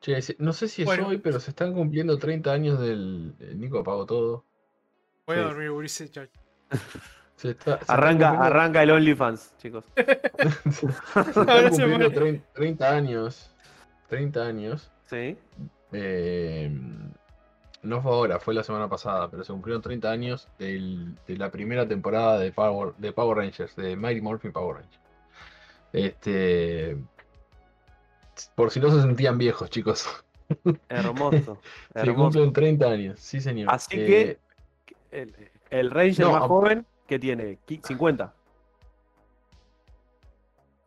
[SPEAKER 2] Che, no sé si es
[SPEAKER 3] Bueno.
[SPEAKER 2] hoy, pero se están cumpliendo 30 años del. el Nico apagó todo.
[SPEAKER 3] Voy a dormir, Ulises.
[SPEAKER 2] Se está, se
[SPEAKER 1] Arranca,
[SPEAKER 2] cumpliendo-
[SPEAKER 1] arranca el OnlyFans, chicos.
[SPEAKER 2] se están cumpliendo
[SPEAKER 3] muere.
[SPEAKER 2] 30, 30 años. 30 años.
[SPEAKER 1] Sí.
[SPEAKER 2] eh, no fue ahora, fue la semana pasada, pero se cumplieron 30 años del- de la primera temporada de Power, de Power Rangers, de Mighty Morphin Power Rangers. Este. Por si no se sentían viejos, chicos.
[SPEAKER 1] Hermoso.
[SPEAKER 2] Se
[SPEAKER 1] hermoso.
[SPEAKER 2] cumplen 30 años, sí señor.
[SPEAKER 1] Así
[SPEAKER 2] Eh,
[SPEAKER 1] que el, el Ranger
[SPEAKER 2] No,
[SPEAKER 1] más joven, que tiene? Qui- 50.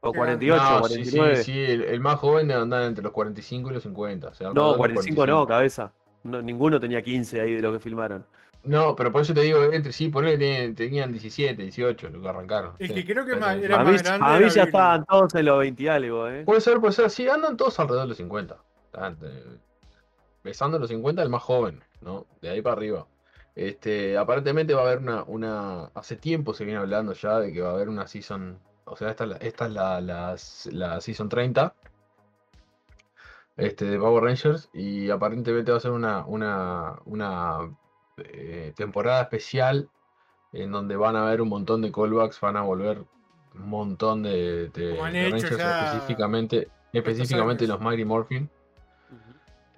[SPEAKER 1] O
[SPEAKER 3] Qué
[SPEAKER 1] 48,
[SPEAKER 2] no, sí,
[SPEAKER 1] 49.
[SPEAKER 2] sí, sí, el, el más joven debe andar entre los 45 y los 50. o sea,
[SPEAKER 1] No,
[SPEAKER 2] alrededor de
[SPEAKER 1] 45 no, cabeza. No, ninguno tenía 15 ahí de lo que filmaron.
[SPEAKER 2] No, pero por eso te digo, entre sí, ponele, tenían, tenían 17, 18, lo que arrancaron.
[SPEAKER 3] El
[SPEAKER 2] sí.
[SPEAKER 3] que creo que
[SPEAKER 2] Pero-
[SPEAKER 3] más- era
[SPEAKER 1] A mí,
[SPEAKER 3] más grande
[SPEAKER 1] a mí ya estaban todos en los 20 y algo, ¿eh?
[SPEAKER 2] Puede ser, puede ser, sí, andan todos alrededor de los 50. Están, eh, Besando los 50 el más joven, ¿no? De ahí para arriba. Este, aparentemente va a haber una, una. Hace tiempo se viene hablando ya de que va a haber una season. O sea, esta, es la- esta es la, la, la season 30 este, de Power Rangers. Y aparentemente va a ser una, una, una eh, temporada especial en donde van a haber un montón de callbacks, van a volver un montón de, Rangers
[SPEAKER 3] ya
[SPEAKER 2] específicamente, específicamente los Mighty Morphin.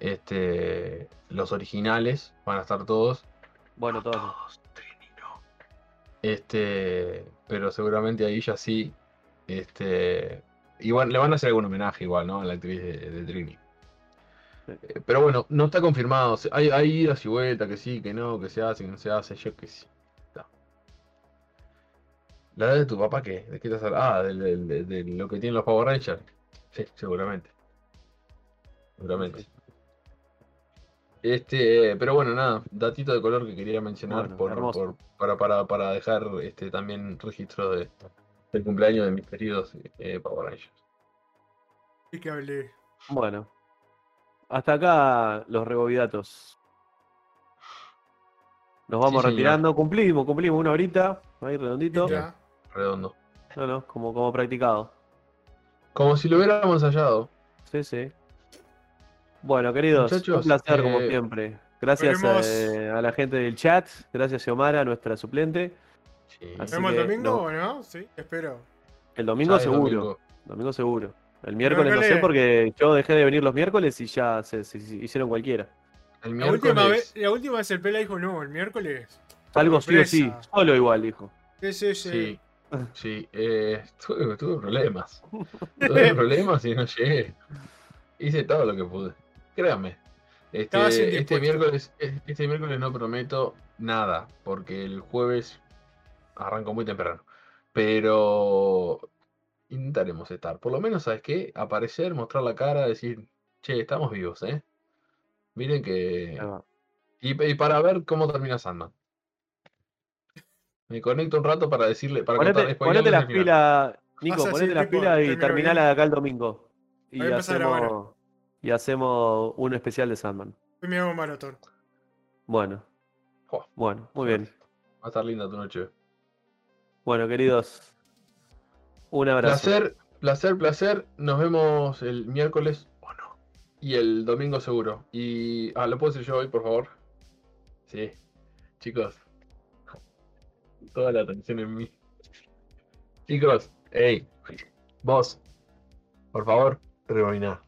[SPEAKER 2] Este, los originales van a estar todos.
[SPEAKER 1] Bueno, todos.
[SPEAKER 2] Todos, Trini no. Este, pero seguramente ahí ya sí. Este, igual le van a hacer algún homenaje igual, ¿no? A la actriz de, de Trini. Eh, Pero bueno, no está confirmado. Hay, hay idas y vueltas, que sí, que no, que se hace, que no se hace, yo que sí. ¿La edad de tu papá qué? ¿De qué estás hablando? Ah, de, de lo que tienen los Power Rangers. Sí, seguramente. Seguramente. Este, pero bueno, nada, datito de color que quería mencionar
[SPEAKER 1] Bueno,
[SPEAKER 2] por,
[SPEAKER 1] hermoso.
[SPEAKER 2] por- para, para, para dejar este también registro de, del cumpleaños de mis queridos eh, Power Rangers.
[SPEAKER 3] Y que hablé.
[SPEAKER 1] Bueno. Hasta acá los rebobidatos. Nos vamos
[SPEAKER 2] Sí, señor.
[SPEAKER 1] retirando. Cumplimos, cumplimos una horita. Ahí redondito.
[SPEAKER 3] Ya.
[SPEAKER 2] Redondo.
[SPEAKER 1] No, no, como, como practicado.
[SPEAKER 2] Como si lo hubiéramos hallado.
[SPEAKER 1] Sí, sí. Bueno, queridos,
[SPEAKER 2] Muchachos,
[SPEAKER 1] un placer como
[SPEAKER 2] eh,
[SPEAKER 1] siempre. Gracias eh, a la gente del chat. Gracias, Xiomara, nuestra suplente.
[SPEAKER 2] Sí.
[SPEAKER 3] ¿Nos vemos el domingo
[SPEAKER 1] no.
[SPEAKER 3] o no? Sí, espero.
[SPEAKER 1] El domingo
[SPEAKER 2] Ya
[SPEAKER 1] seguro.
[SPEAKER 2] domingo.
[SPEAKER 1] Domingo seguro. El miércoles no sé porque yo dejé de venir los miércoles y ya se, se- se hicieron cualquiera.
[SPEAKER 2] El
[SPEAKER 3] La última, vez, la última vez el Pela dijo no, el miércoles.
[SPEAKER 1] Algo sí o sí. Solo igual, dijo.
[SPEAKER 3] Sí, sí, sí.
[SPEAKER 2] Sí, sí. eh, tuve, tuve problemas. Tuve problemas y no llegué. Hice todo lo que pude. Créanme. Este, este miércoles, este miércoles no prometo nada, porque el jueves arranco muy temprano. Pero intentaremos estar. Por lo menos, ¿sabes qué? Aparecer, mostrar la cara, decir, che, estamos vivos, ¿eh? Miren que. Y, y para ver cómo termina Sandman. Me conecto un rato para decirle, para
[SPEAKER 1] Ponete,
[SPEAKER 2] contarles
[SPEAKER 1] ponete las pilas, Nico, ponete las pilas y terminala de acá el domingo. Y hacemos, y hacemos un especial de Sandman.
[SPEAKER 3] Hoy me hago maratón.
[SPEAKER 1] Bueno, bueno, muy bien.
[SPEAKER 2] Va a estar linda tu noche.
[SPEAKER 1] Bueno, queridos, un abrazo.
[SPEAKER 2] Placer, placer, placer. Nos vemos el miércoles o no. Y el domingo seguro. Y. Ah, ¿lo puedo decir yo hoy, por favor? Sí. Chicos. Toda la atención en mí. Chicos, hey. Vos. Por favor, rebobiná.